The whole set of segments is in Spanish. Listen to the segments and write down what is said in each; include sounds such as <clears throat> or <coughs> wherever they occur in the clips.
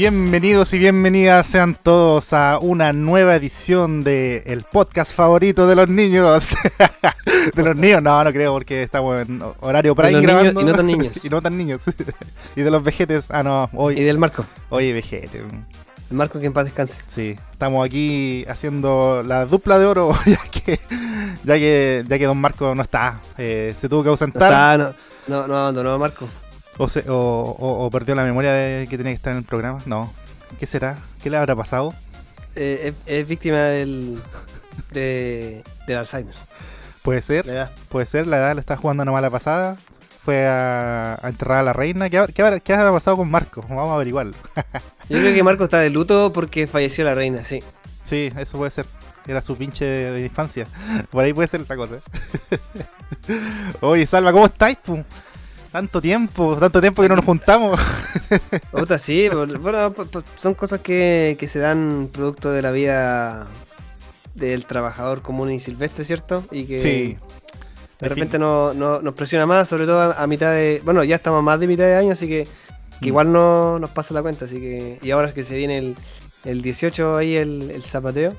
Bienvenidos y bienvenidas sean todos a una nueva edición de el podcast favorito de los niños. <laughs> de los niños, no, no creo porque estamos en horario para ir grabando. y no tan niños. <laughs> y no tan niños. <laughs> y de los vejetes, ah no, hoy. Y del Marco. Oye, vejete. El Marco que en paz descanse. Sí, estamos aquí haciendo la dupla de oro, ya que ya que, ya que Don Marco no está, eh, se tuvo que ausentar. No, está, no, no, no abandonó a Marco. O, se, o, o, perdió la memoria de que tenía que estar en el programa. No. ¿Qué será? ¿Qué le habrá pasado? Eh, es, víctima del, de, del Alzheimer. Puede ser. Puede ser, la edad le está jugando una mala pasada. Fue a, enterrar a la reina. ¿Qué, qué, habrá, ¿Qué, habrá, pasado con Marco? Vamos a averiguarlo. <laughs> Yo creo que Marco está de luto porque falleció la reina, sí. Sí, eso puede ser. Era su pinche de, infancia. Por ahí puede ser la <laughs> cosa. Oye, Salva, ¿cómo estáis? Tanto tiempo, tanto tiempo que no nos juntamos. <laughs> Puta, sí, bueno, son cosas que, que se dan producto de la vida del trabajador común y silvestre, ¿cierto? Y que de repente no, nos presiona más, sobre todo a, mitad de. Bueno, ya estamos más de mitad de año, así que, mm. igual no nos pasa la cuenta. Así que. Y ahora es que se viene el, el 18 ahí el, el zapateo.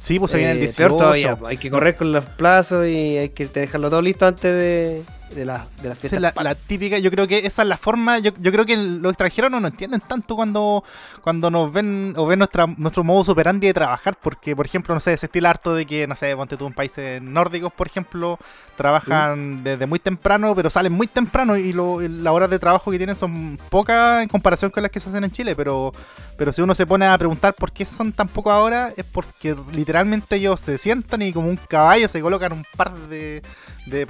Sí, pues se viene el 18. Eh, peor todavía, hay que correr con los plazos y hay que dejarlo todo listo antes de, de la, de la fiesta. Es la, típica, yo creo que esa es la forma, yo, yo creo que los extranjeros no nos entienden tanto cuando, cuando nos ven o ven nuestra, nuestro modo operandi de trabajar, porque por ejemplo, no sé, ese estilo harto de que, no sé, ponte tú en países nórdicos, por ejemplo, trabajan desde muy temprano, pero salen muy temprano y lo, las horas de trabajo que tienen son pocas en comparación con las que se hacen en Chile, pero, pero si uno se pone a preguntar por qué son tan pocas horas, es porque literalmente ellos se sientan y como un caballo se colocan un par de de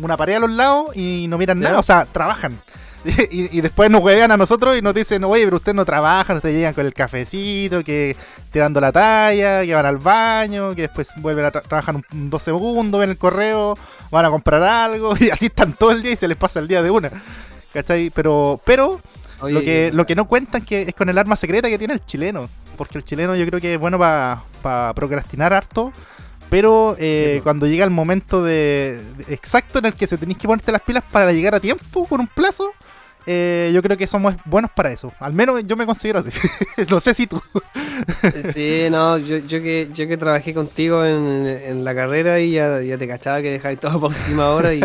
una pared a los lados y no miran nada, o sea, trabajan. <laughs> Y, después nos huevean a nosotros y nos dicen, oye, pero ustedes no trabajan, ustedes llegan con el cafecito, que tirando la talla, que van al baño, que después vuelven a trabajar un, dos segundos, ven el correo, van a comprar algo, <laughs> y así están todo el día y se les pasa el día de una. ¿Cachai? Pero, pero lo, que, lo que no cuentan que es con el arma secreta que tiene el chileno. Porque el chileno yo creo que es bueno para procrastinar harto pero eh, cuando llega el momento de, exacto en el que se tenéis que ponerte las pilas para llegar a tiempo con un plazo, eh, yo creo que somos buenos para eso. Al menos yo me considero así. <laughs> no sé si tú. <laughs> sí, no, yo, yo, que, yo que trabajé contigo en, la carrera y ya, te cachaba que dejáis todo por última hora. Y,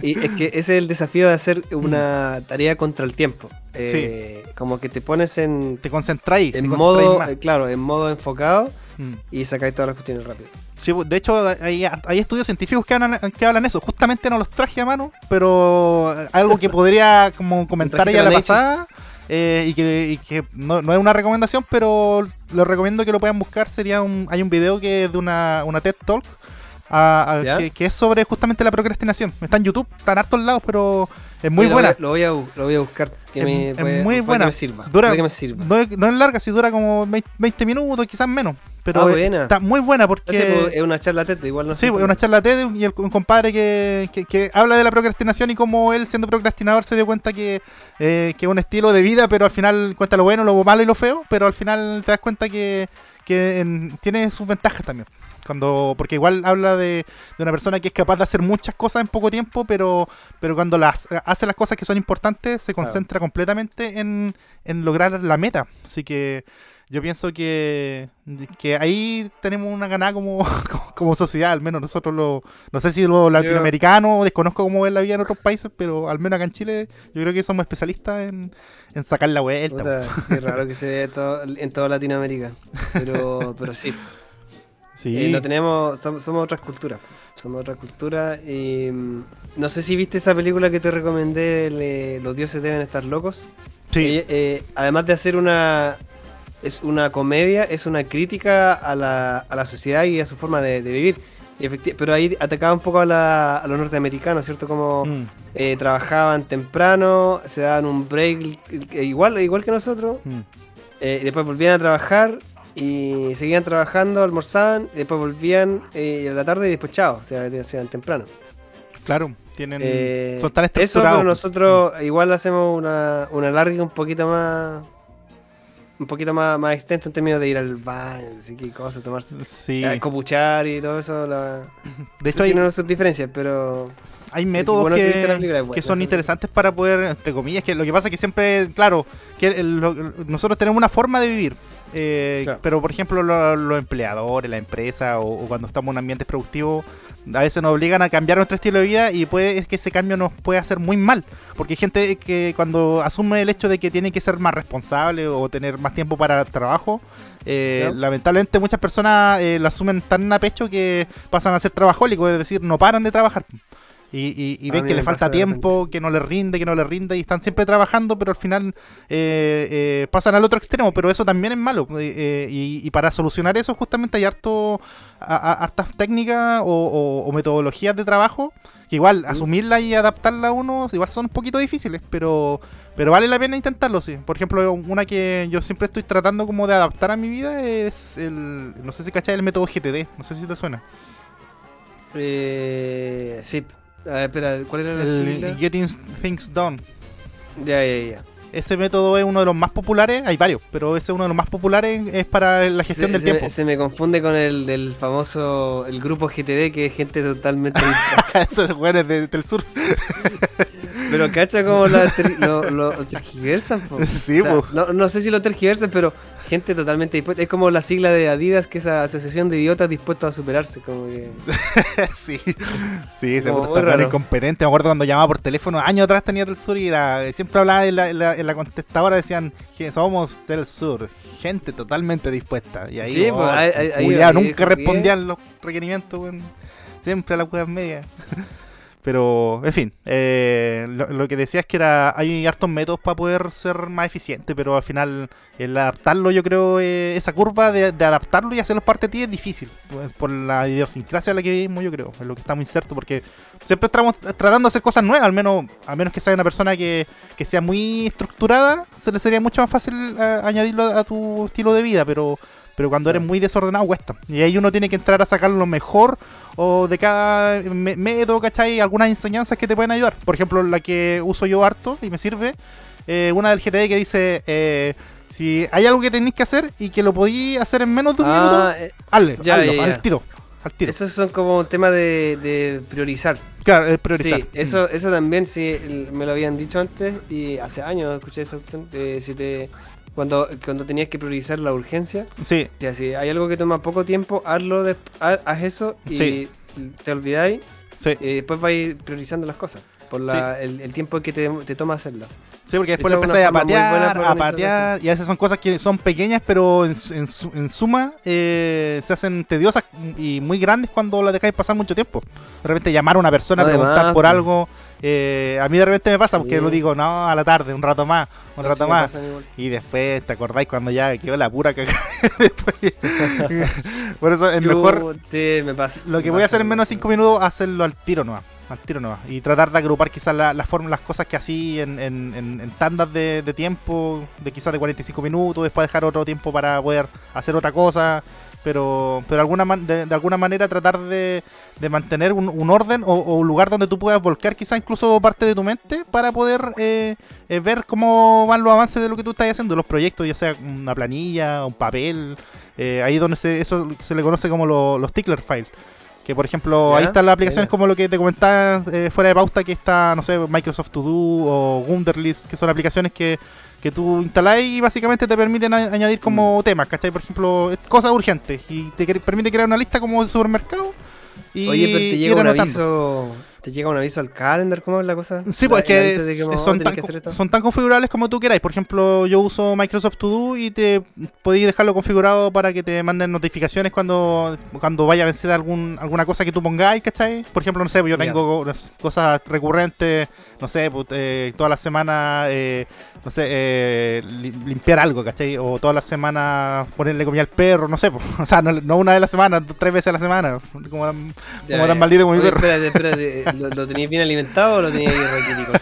es que ese es el desafío de hacer una tarea contra el tiempo. Eh, como que te pones en. Te concentráis. En modo, claro, en modo enfocado mm. y sacáis todas las cuestiones rápido. Sí, de hecho hay, estudios científicos que hablan, que hablan eso. Justamente no los traje a mano, pero algo que podría como <laughs> comentar ya la pasada eh, y que, no, es una recomendación, pero lo recomiendo que lo puedan buscar. Sería un, hay un video que es de una, una TED Talk que, es sobre justamente la procrastinación. Está en YouTube, está en hartos lados, pero es muy buena. Lo voy, a, lo voy a buscar. Que es, muy buena. me sirva. Dura, que me sirva. No, no, es larga, si dura como 20 minutos, quizás menos. Pero ah, está muy buena porque. es una charla TED, igual no Sí, es una charla TED y el, un compadre que, que, habla de la procrastinación y cómo él, siendo procrastinador, se dio cuenta que, eh, que es un estilo de vida, pero al final cuenta lo bueno, lo malo y lo feo, pero al final te das cuenta que, que tiene sus ventajas también. Cuando, porque igual habla de, de, una persona que es capaz de hacer muchas cosas en poco tiempo, pero, pero cuando las hace las cosas que son importantes, se concentra completamente en, en lograr la meta. Así que yo pienso que, que ahí tenemos una ganada <laughs> como, como, sociedad, al menos nosotros lo, no sé si los latinoamericanos, desconozco cómo es la vida en otros países, pero al menos acá en Chile yo creo que somos especialistas en, sacar la vuelta. Es raro que se dé en toda Latinoamérica, pero, <laughs> pero sí. Sí. Eh, tenemos, somos, otras culturas, somos otra cultura y mm, no sé si viste esa película que te recomendé, Los dioses deben estar locos. Sí. Eh, eh, además de hacer una es una comedia, es una crítica a la, a la sociedad y a su forma de, vivir. pero ahí atacaba un poco a, los norteamericanos, ¿cierto? Como mm. eh, trabajaban temprano, se daban un break igual, igual que nosotros, mm. eh, y después volvían a trabajar y seguían trabajando, almorzaban, y después volvían eh, a la tarde y después chao, o sea, se iban temprano. Claro, tienen, son tan estructurados. Eso, pero nosotros igual hacemos una, una larga un poquito más un poquito más, más extenso en términos de ir al baño, así que cosas, tomarse, Sí. eh, copuchar y todo eso. La... De hecho, hay, sus diferencias, pero hay métodos bueno que son interesantes para poder, entre comillas, que lo que pasa es que siempre, claro, que el- nosotros tenemos una forma de vivir. Eh, Claro. Pero, por ejemplo, lo- los empleadores, la empresa o, o cuando estamos en ambientes productivos, a veces nos obligan a cambiar nuestro estilo de vida y puede es que ese cambio nos puede hacer muy mal. Porque hay gente que cuando asume el hecho de que tiene que ser más responsable o tener más tiempo para trabajo, eh, Claro. lamentablemente muchas personas eh, lo asumen tan a pecho que pasan a ser trabajólicos, es decir, no paran de trabajar. Y, y- y ven que le falta tiempo, que no les rinde, que no les rinde, y están siempre trabajando, pero al final eh, eh, pasan al otro extremo, pero eso también es malo. eh, eh, y, y para solucionar eso justamente hay harto, a- a- hartas técnicas o, o- o metodologías de trabajo, que igual asumirla y adaptarla a uno, igual son un poquito difíciles, pero, pero vale la pena intentarlo, sí. Por ejemplo, una que yo siempre estoy tratando como de adaptar a mi vida es el, no sé si cachai el método GTD, no sé si te suena. eh, sí. A ver, espera, ¿cuál era la sigla? Getting Things Done. Ya, ya, ya. Ese método es uno de los más populares, hay varios, pero ese es uno de los más populares, es para la gestión Se, del se tiempo. me, se me confunde con el del famoso, el grupo GTD, que es gente totalmente. <laughs> Esos güeyes de- del sur. <laughs> Pero cacha como lo, ter- <laughs> lo, lo tergiversan, po. <laughs> Sí, O sea, po. no, no sé si lo tergiversan, pero gente totalmente dispuesta. Es como la sigla de Adidas, que es esa asociación de idiotas dispuestos a superarse. Como que... <laughs> sí, sí, está raro. incompetente. Me acuerdo cuando llamaba por teléfono, años atrás tenía del sur y era, siempre hablaba en la, en la, en la contestadora, decían somos del sur, gente totalmente dispuesta. Y ahí, Sí, oh, pues, ahí- ahí- ahí- culiao, ahí nunca respondían los requerimientos, siempre a las weas medias. Pero, en fin, eh, lo, que decía es que era hay hartos métodos para poder ser más eficiente, pero al final el adaptarlo, yo creo, eh, esa curva de, de adaptarlo y hacerlo parte de ti es difícil, pues, por la idiosincrasia en la que vivimos, yo creo, es lo que está muy cierto, porque siempre estamos tratando de hacer cosas nuevas, al menos, a menos que sea una persona que, que sea muy estructurada, se le sería mucho más fácil eh, añadirlo a tu estilo de vida, pero pero cuando eres muy desordenado cuesta. Y ahí uno tiene que entrar a sacar lo mejor o de cada me- método, ¿cachai? Algunas enseñanzas que te pueden ayudar. Por ejemplo, la que uso yo harto y me sirve, eh, una del GTD que dice, eh, si hay algo que tenéis que hacer y que lo podéis hacer en menos de un minuto, Ah, eh, hazle, ya, hazlo, ya, ya. al tiro. Al tiro. esos son como un tema de, de priorizar. Claro, es priorizar. Sí, eso, eso también sí me lo habían dicho antes y hace años escuché opción. eh, si te, cuando, cuando tenías que priorizar la urgencia, Sí, o sea, si hay algo que toma poco tiempo, hazlo, des- haz, haz eso y Sí. te olvidáis sí. y después vais priorizando las cosas por la, el, el tiempo que te, te toma hacerlo. Sí, porque después es empezáis a patear, a patear, y a veces son cosas que son pequeñas, pero en, en, en suma eh, se hacen tediosas y muy grandes cuando las dejáis pasar mucho tiempo. De repente llamar a una persona, Además, preguntar por algo, eh, a mí de repente me pasa, porque Sí. lo digo, no, a la tarde, un rato más, un No, rato sí más. Y después, ¿te acordáis cuando ya quedó la pura cagada? <laughs> Después- <laughs> por eso es Yo- mejor Sí, me pasa. lo me que voy a hacer en me menos de pasa. 5 minutos, hacerlo al tiro nomás. Al tiro nomás. Y tratar de agrupar quizás la, la forma, las cosas que así en, en, en, en tandas de, de tiempo, de quizás de 45 minutos, después dejar otro tiempo para poder hacer otra cosa. Pero, pero alguna man- de, de alguna manera tratar de, de mantener un, un orden o, o un lugar donde tú puedas volcar quizás incluso parte de tu mente para poder eh, eh, ver cómo van los avances de lo que tú estás haciendo, los proyectos, ya sea una planilla, un papel, eh, ahí donde se, eso se le conoce como lo- los tickler files. Que por ejemplo, ahí están las aplicaciones como lo que te comentaba eh, fuera de pauta, que está, no sé, Microsoft To Do o Wunderlist, que son aplicaciones que, que tú instalás y básicamente te permiten añadir como Mm. temas, ¿cachai? Por ejemplo, cosas urgentes y te permite crear una lista como de supermercado. Y Oye, pero te llega un aviso. ¿Te llega un aviso al calendar? ¿Cómo es la cosa? Sí, pues La- es que oh, son, tan, que hacer esto. son tan configurables como tú queráis. Por ejemplo, yo uso Microsoft To Do y te podéis dejarlo configurado para que te manden notificaciones cuando, cuando vaya a vencer algún, alguna cosa que tú pongáis, ¿cachai? Por ejemplo, no sé, pues yo tengo cosas recurrentes, no sé, pues, eh, toda la semana, eh, no sé, eh, li- limpiar algo, ¿cachai? O todas las semanas ponerle comida al perro, no sé, pues, <laughs> o sea, no, no una vez a la semana, tres veces a la semana, como tan, como tan maldito como mi perro. Espérate, espérate. ¿Lo, lo tenías bien alimentado o lo tenías ahí raquítico?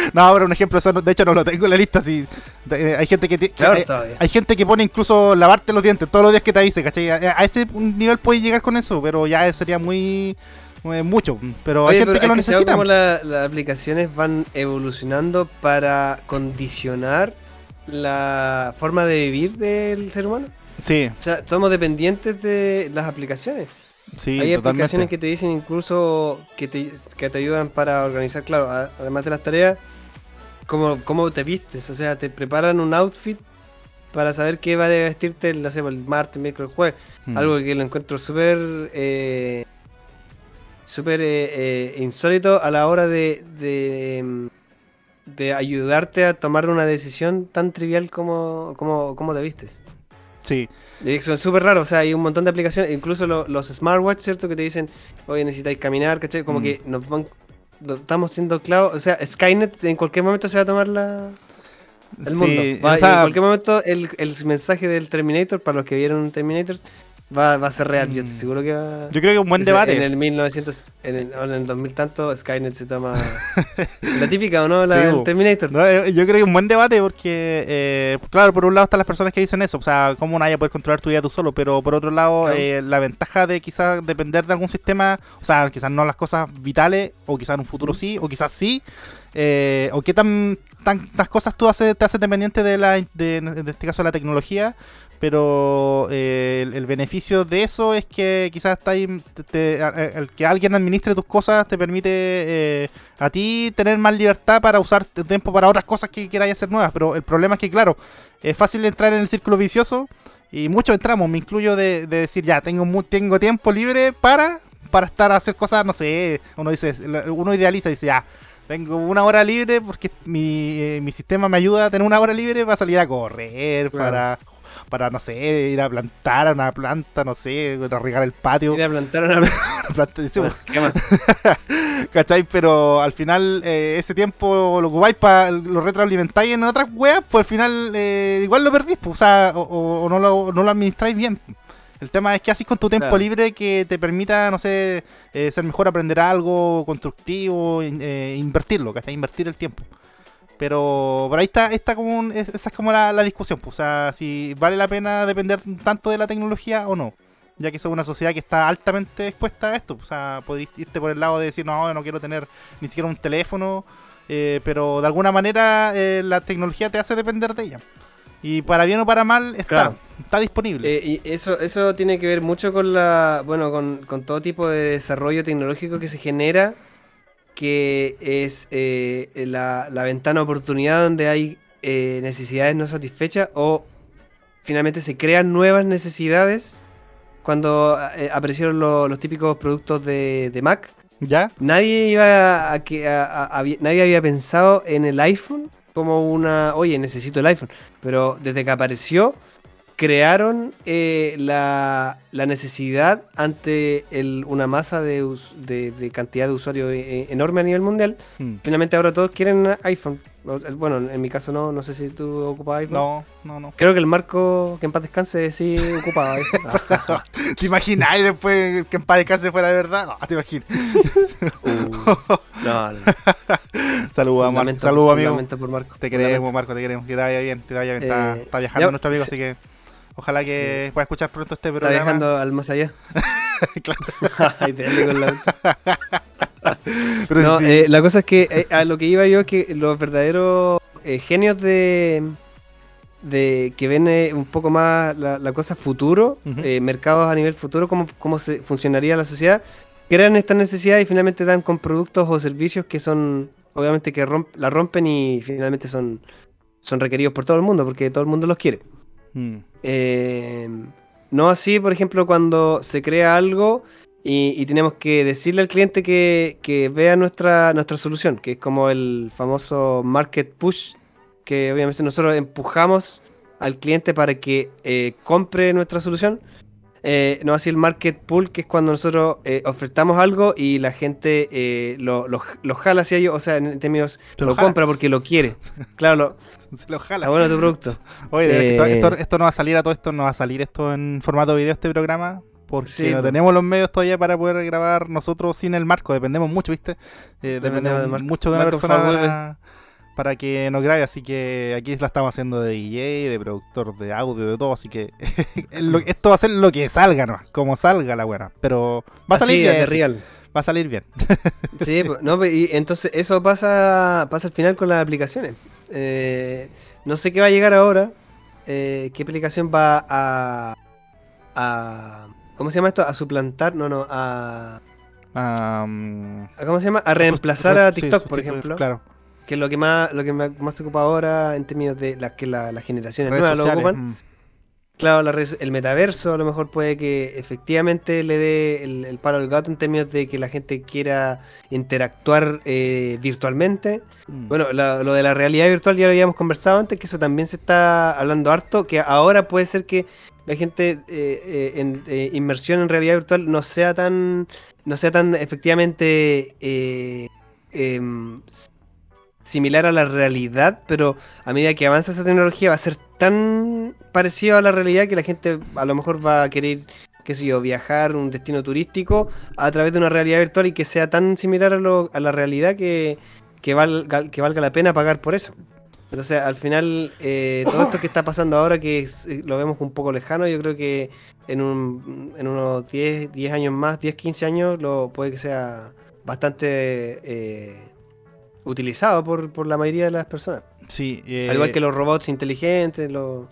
<laughs> No, pero un ejemplo, eso no- de hecho no lo tengo en la lista. Si, eh, hay gente que, Peor hay, gente que pone incluso lavarte los dientes todos los días que te dice, ¿cachai? A, a ese nivel puedes llegar con eso, pero ya sería muy, mucho. Pero hay gente pero que lo necesita. cómo la- las aplicaciones van evolucionando para condicionar la forma de vivir del ser humano. Sí. O sea, somos dependientes de las aplicaciones. Sí, Hay totalmente. aplicaciones que te dicen incluso que te, que te ayudan para organizar, claro, a- además de las tareas, cómo, cómo te vistes. O sea, te preparan un outfit para saber qué va a vestirte el, no sé, el martes, miércoles, jueves. Mm. Algo que lo encuentro súper eh, súper eh, eh, insólito a la hora de, de, de ayudarte a tomar una decisión tan trivial como, como, como te vistes. Sí. Son súper raros, o sea, hay un montón de aplicaciones, incluso lo- los smartwatch, ¿cierto? Que te dicen, oye, necesitáis caminar, ¿cachai? Como Mm. que nos van, estamos siendo clavos, o sea, Skynet en cualquier momento se va a tomar la, el Sí, mundo. Va- o sea, en cualquier momento el, el mensaje del Terminator, para los que vieron Terminator, va, va a ser real. Yo estoy Mm. seguro que va yo creo que un buen debate. En el 1900, en el, en el 2000 tanto, Skynet se toma <laughs> la típica, ¿o no? La Sí, del bo. Terminator. No, eh, yo creo que un buen debate porque, eh, claro, por un lado están las personas que dicen eso, o sea, cómo a poder controlar tu vida tú solo, pero por otro lado, Claro. eh, la ventaja de quizás depender de algún sistema, o sea, quizás no las cosas vitales, o quizás en un futuro sí, o quizás sí, eh, o qué tan, tantas cosas tú haces, te haces dependiente de, la, de, en este caso, la tecnología. Pero eh, el, el beneficio de eso es que quizás está ahí, te- te- a- a- el que alguien administre tus cosas te permite eh, a ti tener más libertad para usar tiempo para otras cosas que queráis hacer nuevas. Pero el problema es que, claro, es fácil entrar en el círculo vicioso y muchos entramos, me incluyo de, de decir, ya, tengo, tengo tiempo libre para, para estar a hacer cosas, no sé, uno dice, uno idealiza y dice, ya. Tengo una hora libre porque mi, eh, mi sistema me ayuda a tener una hora libre para salir a correr, Claro. para, para, no sé, ir a plantar a una planta, no sé, a regar el patio. Ir a plantar una una <laughs> planta, sí, ¿Qué más? <laughs> ¿Cachai? Pero al final eh, ese tiempo lo ocupáis para lo retroalimentáis en otras weas, pues al final eh, igual lo perdís, pues, o, sea, o, o- o no, lo, no lo administráis bien. El tema es que haces con tu tiempo Claro. libre que te permita, no sé, eh, ser mejor, aprender algo constructivo, eh, invertirlo, ¿cachai? Invertir el tiempo. Pero por ahí está, está como un- es- esa es como la, la discusión, pues, o sea, si vale la pena depender tanto de la tecnología o no. Ya que somos una sociedad que está altamente expuesta a esto. pues, O sea, podéis irte por el lado de decir, no, no quiero tener ni siquiera un teléfono. eh, pero de alguna manera eh, la tecnología te hace depender de ella. Y para bien o para mal está, Claro. está disponible. Eh, y eso, eso tiene que ver mucho con la, bueno, con, con todo tipo de desarrollo tecnológico que se genera, que es eh, la, la ventana de oportunidad donde hay eh, necesidades no satisfechas o finalmente se crean nuevas necesidades. Cuando eh, aparecieron lo- los típicos productos de, de Mac, ¿Ya? nadie iba a, que nadie había pensado en el iPhone como una, oye, necesito el iPhone. Pero desde que apareció, crearon eh, la, la necesidad ante el- una masa de, us- de- de cantidad de usuarios eh, enorme a nivel mundial. Mm. Finalmente ahora todos quieren iPhone. Bueno, en mi caso no, no sé si tú ocupas iPhone. No, no, no. Creo que el Marco, que en paz descanse, sí ocupaba iPhone. Ah, <laughs> ¿Te imaginas y después que en paz descanse fuera de verdad? No, te imaginas. uh, no, no. <laughs> Saludos, Un Mar- lamento- saludos amigo. por Marco. Te queremos. Marco, te queremos. Que te vaya bien, te vaya bien. Está, Eh, está viajando ya, nuestro amigo, sí. así que ojalá que pueda escuchar pronto este Está programa. viajando al más allá. <laughs> Claro. <laughs> Ay, dale con la- <laughs> Pero No, sí. eh, la cosa es que eh, a lo que iba yo es que los verdaderos eh, genios de, de que ven eh, un poco más la, la cosa futuro, eh, mercados a nivel futuro, cómo, cómo se funcionaría la sociedad, crean esta necesidad y finalmente dan con productos o servicios que son, obviamente, que romp- la rompen y finalmente son, son requeridos por todo el mundo, porque todo el mundo los quiere. Mm. Eh, no así, por ejemplo, cuando se crea algo y, y tenemos que decirle al cliente que, que vea nuestra, nuestra solución, que es como el famoso market push, que obviamente nosotros empujamos al cliente para que eh, compre nuestra solución. Eh, no así el market pull, que es cuando nosotros eh, ofertamos algo y la gente eh, lo, lo, lo jala hacia ellos, o sea, en términos, lo, lo jala. compra porque lo quiere. <laughs> Claro, lo, <laughs> Se lo jala. está bueno tu producto. <laughs> Oye, de esto, Eh, esto, esto no va a salir a todo esto, no va a salir esto en formato video este programa. Porque Sí, no pues. tenemos los medios todavía para poder grabar nosotros sin el marco. Dependemos mucho, ¿viste? Eh, Dependemos Marco. mucho de una Marco, persona para, para que nos grabe. Así que aquí la estamos haciendo de DJ, de productor de audio, de todo. Así que <laughs> esto va a ser lo que salga, ¿no? Como salga la buena. Pero va a salir Así, bien. de real. Va a salir bien. Sí, pues, no, pues, y entonces eso pasa, pasa al final con las aplicaciones. Eh, no sé qué va a llegar ahora. eh, ¿Qué aplicación va a, a. ¿Cómo se llama esto? A suplantar. No, no, a. A- ¿Cómo se llama? A reemplazar a sí, TikTok, por ejemplo. Claro. Que es lo que más, lo que más se ocupa ahora en términos de las que la- las generaciones Redes nuevas lo ocupan. mm. Claro, la el metaverso a lo mejor puede que efectivamente le dé el, el palo al gato en términos de que la gente quiera interactuar eh, virtualmente. Mm. Bueno, la- lo de la realidad virtual ya lo habíamos conversado antes, que eso también se está hablando harto, que ahora puede ser que la gente eh, eh, en eh, inmersión en realidad virtual no sea tan, no sea tan efectivamente eh, em, similar a la realidad, pero a medida que avanza esa tecnología va a ser tan parecido a la realidad que la gente a lo mejor va a querer qué sé yo, viajar un destino turístico a través de una realidad virtual y que sea tan similar a, lo- a la realidad que, que, valga, que valga la pena pagar por eso. Entonces, al final, eh, todo esto que está pasando ahora, que eh, lo vemos un poco lejano, yo creo que en, un, en unos 10, 10 años más, 10, 15 años, lo, puede que sea bastante eh, utilizado por, por la mayoría de las personas. Sí, eh, Al igual que los robots inteligentes, los...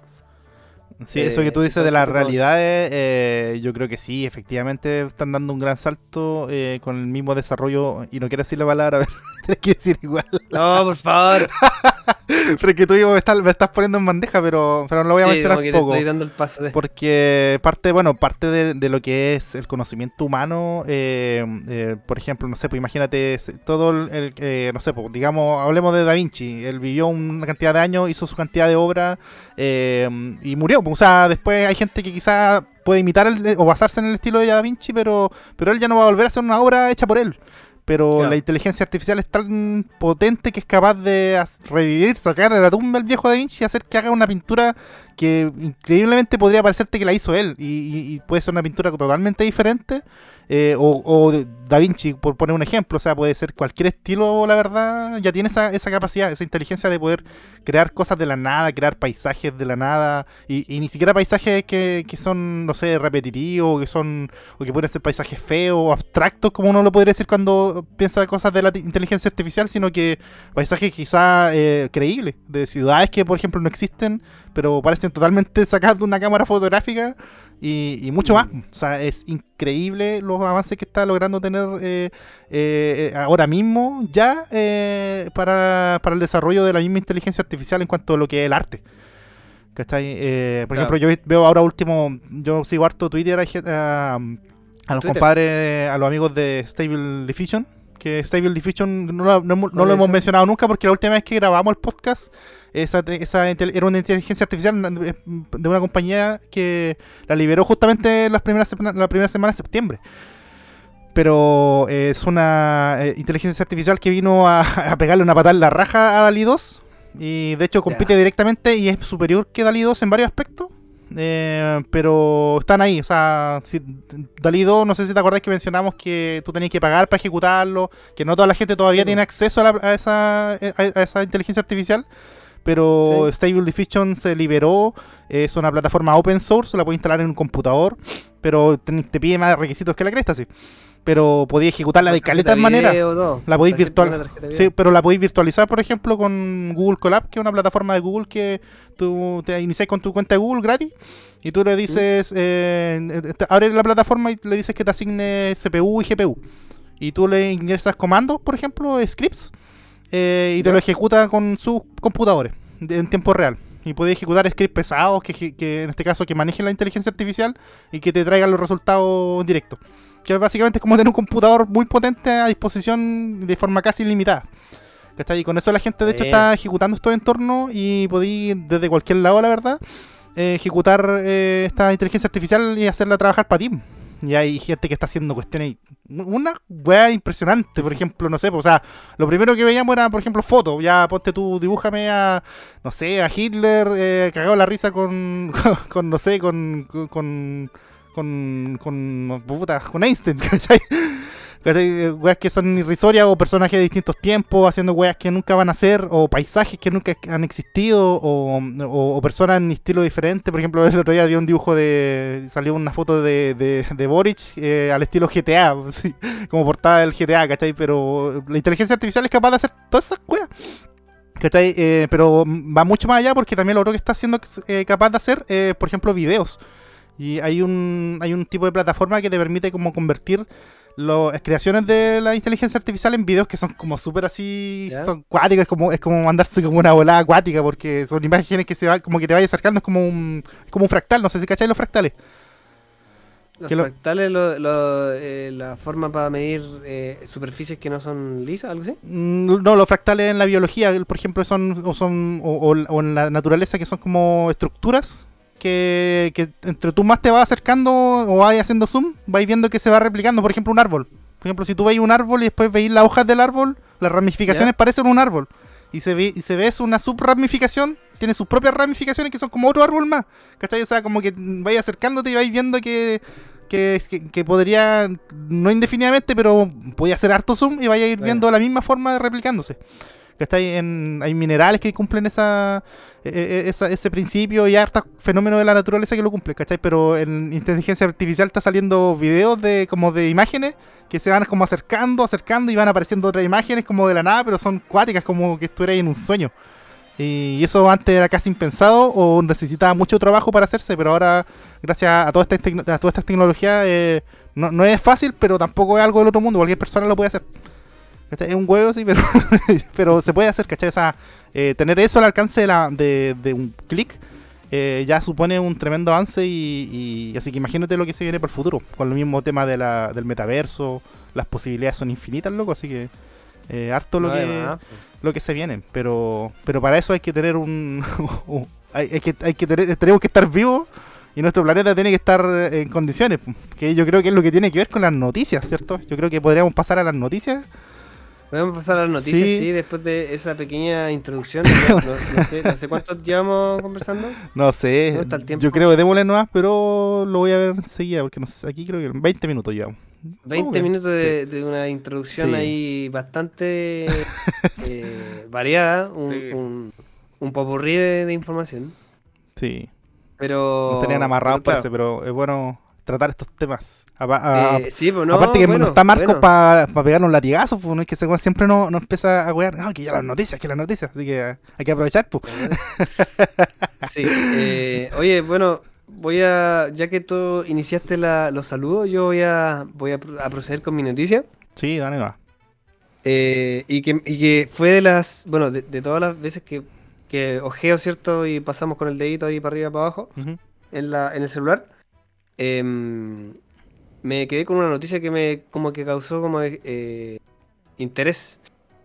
Sí, eso que Eh, tú y dices de las realidades, eh, yo creo que sí, efectivamente están dando un gran salto eh, con el mismo desarrollo, y no quiero decir la palabra, <laughs> a ver, tienes que decir igual, No, por favor. <laughs> <laughs> pero es que tú me estás, me estás poniendo en bandeja, pero, pero no lo voy a Sí, mencionar como que te poco. estoy dando el paso de... Porque parte, bueno, parte de, de lo que es el conocimiento humano, eh, eh, por ejemplo, no sé, pues imagínate todo el, el, eh, no sé, pues digamos, hablemos de Da Vinci, él vivió una cantidad de años, hizo su cantidad de obras eh, y murió, pues, o sea, después hay gente que quizá puede imitar el- o basarse en el estilo de Da Vinci, pero, pero él ya no va a volver a hacer una obra hecha por él. Pero Claro. la inteligencia artificial es tan potente que es capaz de revivir, sacar de la tumba el viejo Da Vinci y hacer que haga una pintura que increíblemente podría parecerte que la hizo él y, y- puede ser una pintura totalmente diferente eh, o, o Da Vinci por poner un ejemplo o sea puede ser cualquier estilo la verdad ya tiene esa, esa capacidad esa inteligencia de poder crear cosas de la nada crear paisajes de la nada y, y ni siquiera paisajes que, que son no sé repetitivos que son o que pueden ser paisajes feos o abstractos como uno lo podría decir cuando piensa cosas de la inteligencia artificial sino que paisajes quizá eh, creíbles de ciudades que por ejemplo no existen pero parecen totalmente sacadas de una cámara fotográfica y, y mucho más. O sea, es increíble los avances que está logrando tener eh, eh, ahora mismo ya eh, para, para el desarrollo de la misma inteligencia artificial en cuanto a lo que es el arte. ¿Cachai? Eh, por Claro. ejemplo, yo veo ahora último, yo sigo harto Twitter a, a los Twitter. compadres, a los amigos de Stable Diffusion, que Stable Diffusion no, lo- no hemos- mencionado nunca porque la última vez que grabamos el podcast esa, esa era una inteligencia artificial de una compañía que la liberó justamente las primeras la primera semana de septiembre. Pero eh, es una eh, inteligencia artificial que vino a, <laughs> a pegarle una patada en la raja a DALI 2. Y de hecho compite directamente y es superior que DALI 2 en varios aspectos. Eh, pero están ahí, o sea, si, DALI 2, no sé si te acordás que mencionamos que tú tenías que pagar para ejecutarlo, que no toda la gente todavía Sí. tiene acceso a, la- a esa, a- a esa inteligencia artificial pero Sí. Stable Diffusion se liberó, es una plataforma open source, la puedes instalar en un computador, pero te, te pide más requisitos que la cresta, sí. Pero podías ejecutarla de maneras. video, todo. La podéis Tarjeta- virtual. una tarjeta video. Sí, pero la podéis virtualizar, por ejemplo, con Google Colab, que es una plataforma de Google que tú te inicias con tu cuenta de Google gratis y tú le dices, eh, eh, abres la plataforma y le dices que te asigne CPU y GPU. Y tú le ingresas comandos, por ejemplo, scripts, eh, y te lo ejecuta con sus computadores de- en tiempo real. Y puedes ejecutar scripts pesados, que, que en este caso que manejen la inteligencia artificial y que te traigan los resultados en directo. Que básicamente es como tener un computador muy potente a disposición de forma casi ilimitada. ¿Cachai? Y con eso la gente de hecho Bien. está ejecutando estos entornos y podéis desde cualquier lado, la verdad, eh, ejecutar eh, esta inteligencia artificial y hacerla trabajar para ti. Y hay gente que está haciendo cuestiones, una weá impresionante, por ejemplo, no sé, pues, o sea, lo primero que veíamos era, por ejemplo, fotos, ya ponte tú, dibújame a, no sé, a Hitler eh, cagado la risa con, <laughs> con, no sé, con, con, con, con, puta, con Einstein, <laughs> ¿cachai? ¿Cachai? Eh, que son irrisorias o personajes de distintos tiempos haciendo weas que nunca van a ser o paisajes que nunca han existido o, personas en estilo diferente. Por ejemplo, <laughs> el otro día vi un dibujo de... salió una foto de, de, de Boric eh, al estilo GTA, <laughs> como portada del GTA, ¿cachai? Pero la inteligencia artificial es capaz de hacer todas esas weas. ¿Cachai? Eh, pero va mucho más allá porque también lo otro que está siendo eh, capaz de hacer, por ejemplo, videos. Y hay un, hay un tipo de plataforma que te permite como convertir las creaciones de la inteligencia artificial en videos que son como súper así, son cuáticos, es como, es como mandarse como una volada acuática porque son imágenes que se va, como que te vaya acercando, es como un, como un fractal, no sé si cacháis los fractales. Los fractales, lo, eh, la forma para medir eh, superficies que no son lisas, algo así. Mm, no, los fractales en la biología, por ejemplo, son o son o, en la naturaleza que son como estructuras que, entre tú más te vas acercando o vas haciendo zoom, vais viendo que se va replicando. Por ejemplo, un árbol. Por ejemplo, si tú veis un árbol y después veis las hojas del árbol, las ramificaciones parecen un árbol. Y se ve, y se ve una subramificación, tiene sus propias ramificaciones que son como otro árbol más. ¿Cachai? O sea, como que vais acercándote y vais viendo que, que, que, podría, no indefinidamente, pero podía hacer harto zoom y vaya a ir viendo la misma forma replicándose. ¿Cachai? En, hay minerales que cumplen esa, e, e, ese principio y hartos fenómenos de la naturaleza que lo cumplen, ¿cachai? Pero en inteligencia artificial está saliendo videos de como de imágenes que se van como acercando, acercando y van apareciendo otras imágenes como de la nada, pero son cuáticas, como que estuvieras en un sueño. Y eso antes era casi impensado o necesitaba mucho trabajo para hacerse, pero ahora, gracias a todas estas tecnologías, eh, no es fácil, pero tampoco es algo del otro mundo. Cualquier persona lo puede hacer. Es un huevo, sí, pero, <laughs> pero se puede hacer, ¿cachai? O sea, eh, tener eso al alcance de, la, de, un clic eh, ya supone un tremendo avance y, así que imagínate lo que se viene para el futuro, con el mismo tema de la, del metaverso, las posibilidades son infinitas, loco, así que eh, harto lo, que, lo que se viene, pero pero para eso hay que tener un... <laughs> hay, que, hay que tener, tenemos que estar vivos y nuestro planeta tiene que estar en condiciones, que yo creo que es lo que tiene que ver con las noticias, ¿cierto? Yo creo que podríamos pasar a las noticias Podemos pasar a las noticias, sí. después de esa pequeña introducción. <laughs> No, sé, no sé cuánto llevamos conversando. No sé, yo creo que démosle nomás, pero lo voy a ver enseguida, porque no sé, aquí creo que 20 minutos llevamos. 20 minutos de, una introducción ahí bastante <laughs> eh, variada, un, un, popurrí de, información. Sí. Pero... Nos tenían amarrados, parece, pero es bueno tratar estos temas. Eh, sí, pues no, Aparte que no está Marco para pegar un latigazo, pues no es que siempre nos no empieza a wear, no, que ya las noticias, que las noticias, así que hay que aprovechar, pues. <laughs> Sí, eh, oye, bueno, voy a, ya que tú iniciaste la, los saludos, yo voy a, voy a, proceder con mi noticia. Sí, dale, va. Eh, y, que, y que fue de las, bueno, de, todas las veces que, que ojeo, ¿cierto? Y pasamos con el dedito ahí para arriba, para abajo, en, la, en el celular Em, me quedé con una noticia que me como que causó como eh, interés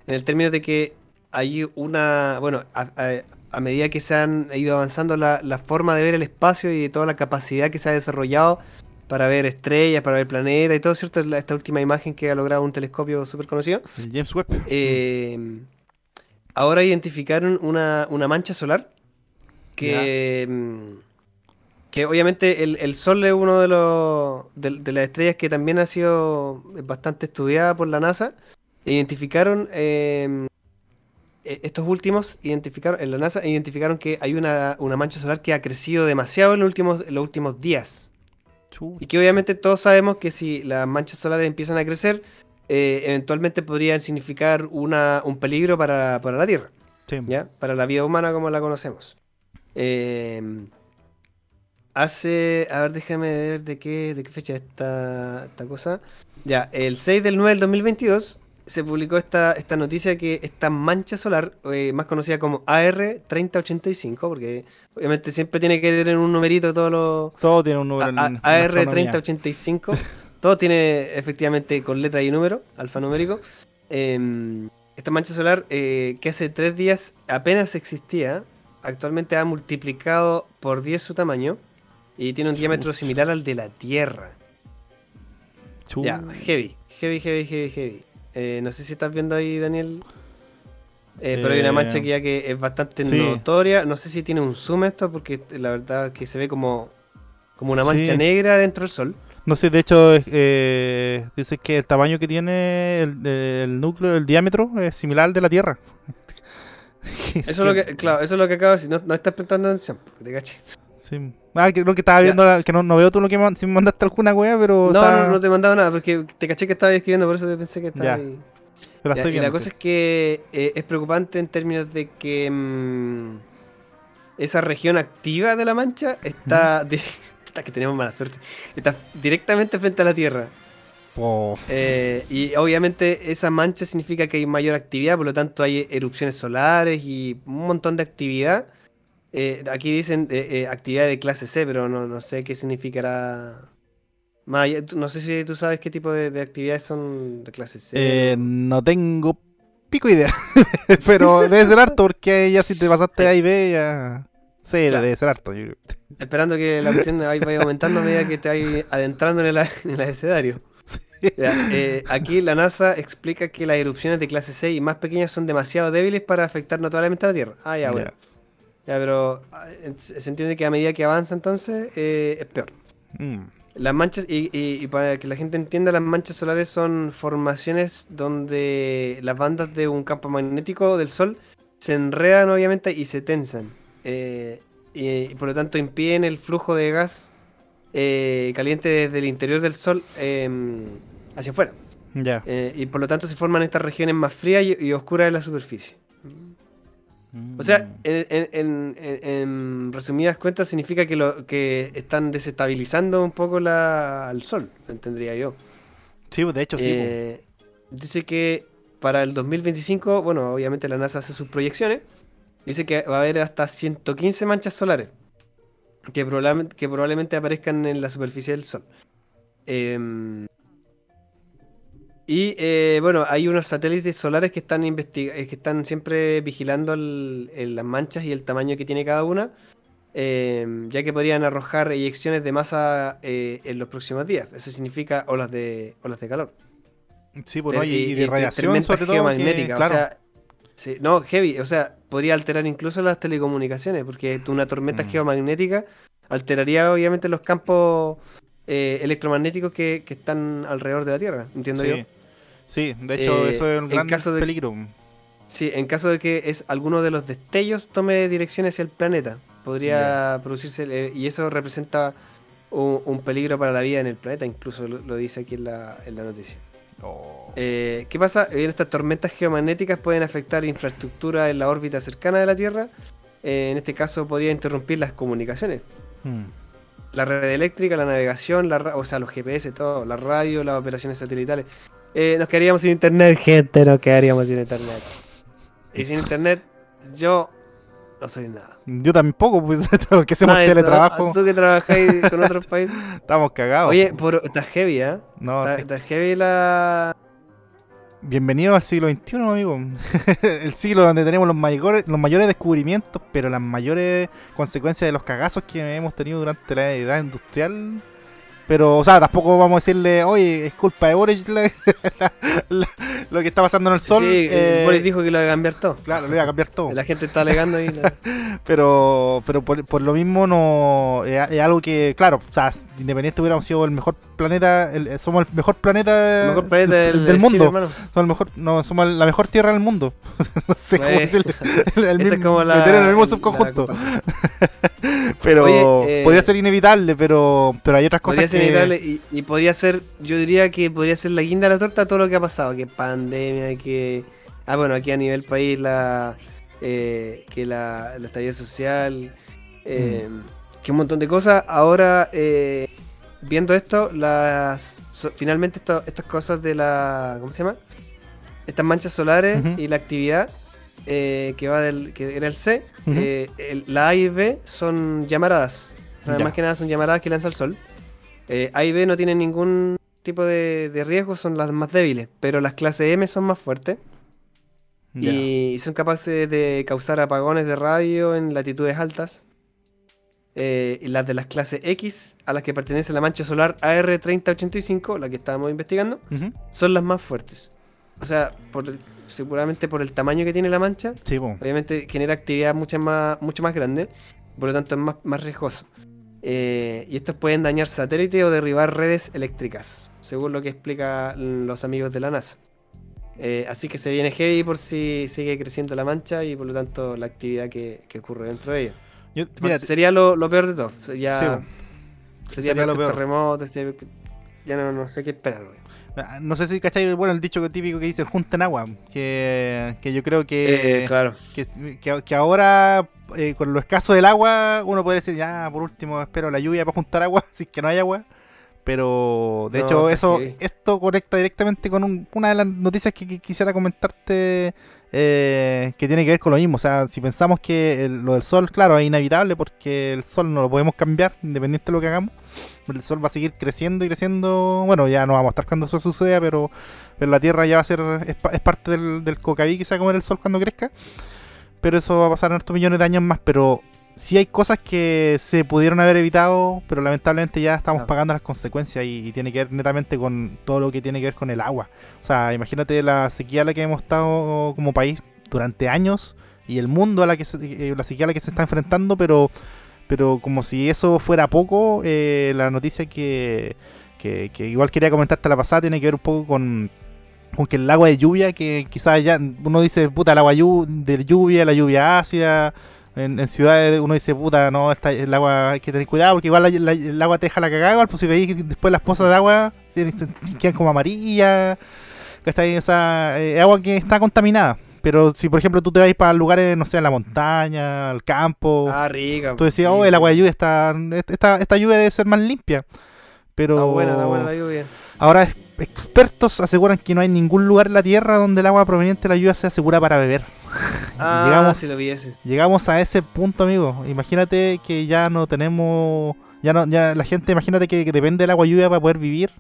en el término de que hay una, bueno, a, medida que se han ido avanzando la, forma de ver el espacio y de toda la capacidad que se ha desarrollado para ver estrellas, para ver planetas y todo, ¿cierto? Esta última imagen que ha logrado un telescopio súper conocido. El James Webb. Em, ahora identificaron una, mancha solar que que obviamente el, Sol es uno de los de, las estrellas que también ha sido bastante estudiada por la NASA. Identificaron em, e, estos últimos identificaron en la NASA identificaron que hay una, mancha solar que ha crecido demasiado en los últimos, los últimos días. Y que obviamente todos sabemos que si las manchas solares empiezan a crecer, eh, eventualmente podrían significar una, un peligro para, la Tierra. ¿ya? Para la vida humana como la conocemos. Eh, hace. A ver, déjame ver de qué, de qué fecha esta, esta cosa. Ya, el 6 del 9 del 2022 se publicó esta, esta noticia que esta mancha solar, eh, más conocida como AR3085, porque obviamente siempre tiene que tener un numerito todo lo. Todo tiene un número. AR3085. <laughs> todo tiene efectivamente con letra y número, alfanumérico. Em, esta mancha solar, eh, que hace tres días apenas existía, actualmente ha multiplicado por 10 su tamaño y tiene un diámetro similar al de la Tierra. Ya, heavy, heavy, heavy, heavy, heavy. Eh, no sé si estás viendo ahí, Daniel. Eh, pero hay una mancha que ya que es bastante notoria. No sé si tiene un zoom esto, porque la verdad que se ve como, como una mancha negra dentro del sol. No sé, de hecho, eh, dice que el tamaño que tiene el, núcleo, el diámetro, es similar al de la Tierra. <laughs> eso es lo que, claro, eso es lo que acabo de decir. No, no estás prestando atención, te caché. Sí. Ah, que lo que estaba viendo, que no, no, veo tú lo que me, si me mandaste alguna wea, pero. No, no, no te he mandado nada, porque te caché que estaba escribiendo, por eso te pensé que estaba ahí. Pero la Ya, estoy y la cosa sí. es que eh, es preocupante en términos de que mm, esa región activa de la mancha está, está <laughs> que tenemos mala suerte, está directamente frente a la Tierra. Oh, Eh, y obviamente esa mancha significa que hay mayor actividad, por lo tanto hay erupciones solares y un montón de actividad. Eh, aquí dicen eh, eh, actividad de clase C, pero no, no sé qué significará. Más allá- tú- no sé si tú sabes qué tipo de, de actividades son de clase C. eh, no tengo pico idea. <laughs> Pero debe ser harto, porque ya si te pasaste Sí. A y B, ya. Sí, Claro. debe ser harto. yo. Esperando que la cuestión vaya aumentando a medida que te vayas adentrando en el, en el abecedario. Ya, eh, aquí la NASA explica que las erupciones de clase C y más pequeñas son demasiado débiles para afectar notablemente a la Tierra. Ah, ya, bueno. Ya, pero ah, se entiende que a medida que avanza entonces eh, es peor. Mm, Las manchas, y, y- y para que la gente entienda, las manchas solares son formaciones donde las bandas de un campo magnético del Sol se enredan obviamente y se tensan. Eh, y, y por lo tanto impiden el flujo de gas eh, caliente desde el interior del Sol em, hacia afuera. Ya. Eh, y por lo tanto se forman estas regiones más frías y oscuras de la superficie. O sea, Mm. en, en- en- en- resumidas cuentas significa que, lo, que están desestabilizando un poco la, al Sol, entendería yo. Sí, de hecho, sí. Eh, dice que para el 2025, bueno, obviamente la NASA hace sus proyecciones, dice que va a haber hasta 115 manchas solares que probablemente, que probablemente aparezcan en la superficie del Sol. Em, y eh, bueno, hay unos satélites solares que están eh, que están siempre vigilando el- el- las manchas y el tamaño que tiene cada una, em, ya que podrían arrojar eyecciones de masa eh, en los próximos días. Eso significa olas de olas de calor. Sí, pues, no, y, y de radiación, sobre todo. que- claro. O sea, sí, no, heavy, o sea, podría alterar incluso las telecomunicaciones, porque una tormenta Mm. geomagnética alteraría obviamente los campos eh, electromagnéticos que, que están alrededor de la Tierra, entiendo yo. Sí. De hecho, Eh, eso es un gran caso de- peligro. Sí, en caso de que es alguno de los destellos tome dirección hacia el planeta, podría producirse, eh, y eso representa un, un peligro para la vida en el planeta, incluso lo, lo dice aquí en la, en la noticia. Oh. Eh, ¿Qué pasa? Bien, estas tormentas geomagnéticas pueden afectar infraestructura en la órbita cercana de la Tierra. Eh, en este caso podría interrumpir las comunicaciones. Mm. La red eléctrica, la navegación, la ra- o sea, los GPS, todo, la radio, las operaciones satelitales. Eh, nos quedaríamos sin internet, gente, nos quedaríamos sin internet. Y sin internet, yo no soy nada. Yo tampoco, pues, <laughs> que hacemos Nada de eso, teletrabajo, Tú que trabajáis con otros países. <laughs> estamos cagados. Oye, por, está heavy, ¿eh? no, está heavy la. bienvenido al siglo XXI, amigo. <laughs> El siglo donde tenemos los mayores, los mayores descubrimientos, pero las mayores consecuencias de los cagazos que hemos tenido durante la edad industrial. Pero, o sea, tampoco vamos a decirle, oye, es culpa de Boris la- <laughs> la- la- lo que está pasando en el sol. sí, eh, Boris dijo que lo iba a cambiar todo. Claro, lo iba a cambiar todo. La gente está alegando ahí. <laughs> Pero, pero por, por lo mismo no es, es algo que, claro, o sea, independiente hubiéramos sido el mejor planeta, el- somos el mejor planeta, El mejor planeta del, del del mundo. Chile, somos el mejor, no, somos la mejor tierra del mundo. <laughs> no sé cómo decirlo. El, el Esa es mismo- como la. el mismo subconjunto. pero Oye, eh, podría ser inevitable, pero, pero hay otras cosas Inevitable y, y podría ser, yo diría que podría ser la guinda de la torta todo lo que ha pasado, que pandemia, que... Ah, bueno, aquí a nivel país la... eh, que la, la estallido social, eh, que un montón de cosas. Ahora, eh, viendo esto, las so- finalmente esto- estas cosas de la... ¿Cómo se llama? Estas manchas solares y la actividad eh, que va del... que era el C, el- la A y B son llamaradas. Ya. Más que nada son llamaradas que lanza el sol. Eh, A y B no tienen ningún tipo de, de riesgo, son las más débiles, pero las clases M son más fuertes y son capaces de causar apagones de radio en latitudes altas. Eh, y las de las clases X, a las que pertenece la mancha solar AR3085, la que estábamos investigando, son las más fuertes. O sea, por el- seguramente por el tamaño que tiene la mancha, Sí, obviamente genera actividad mucho más, mucho más grande, por lo tanto es más, más riesgoso. Eh, y estos pueden dañar satélites o derribar redes eléctricas, según lo que explican los amigos de la NASA. Eh, así que se viene heavy por si sigue creciendo la mancha y por lo tanto la actividad que, que ocurre dentro de ella. Yo- mira, sería lo, lo peor de todo. Sí, sería, sería lo peor que peor. sería que- ya no, no sé qué esperar, güey. Ah, No sé si cachai, bueno, el dicho típico que dicen junten agua, que, que yo creo que, Eh, claro. que, que- que ahora eh, con lo escaso del agua uno puede decir, ya, por último espero la lluvia para juntar agua, <laughs> si es que no hay agua. Pero de No, hecho eso esto conecta directamente con un- una de las noticias que, que quisiera comentarte eh, que tiene que ver con lo mismo. O sea, si pensamos que el- lo del sol, claro, es inevitable porque el sol no lo podemos cambiar independiente de lo que hagamos. El sol va a seguir creciendo y creciendo. Bueno, ya no vamos a estar cuando eso suceda, pero, pero la Tierra ya va a ser, es, es parte del, del cocaví que se va a comer el sol cuando crezca. Pero eso va a pasar en estos millones de años más. Pero sí hay cosas que se pudieron haber evitado, pero lamentablemente ya estamos pagando las consecuencias y, y tiene que ver netamente con todo lo que tiene que ver con el agua. O sea, imagínate la sequía a la que hemos estado como país durante años y el mundo a la que se, eh, la sequía a la que se está enfrentando, pero pero como si eso fuera poco, eh, la noticia que, que, que igual quería comentarte la pasada tiene que ver un poco con, con que el agua de lluvia, que quizás ya uno dice, puta, el agua de lluvia, la lluvia ácida, en, en ciudades uno dice, puta, no, esta- el agua hay que tener cuidado, porque igual la- la- el agua te deja la cagada, igual, pues si veis después las pozas de agua se, se- se quedan como amarillas, ¿cachai? O sea, eh, agua que está contaminada. Pero si por ejemplo tú te vas para lugares, no sé, a la montaña, al campo, Ah, rica. Tú decías, oh, el agua de lluvia está. Esta, esta lluvia debe ser más limpia. Pero Está buena, está buena la lluvia. ahora es- expertos aseguran que no hay ningún lugar en la Tierra donde el agua proveniente de la lluvia sea segura para beber. <laughs> Ah, Llegamos- si lo. Llegamos a ese punto, amigo. Imagínate que ya no tenemos. Ya no, ya la gente, imagínate que, que depende del agua lluvia para poder vivir.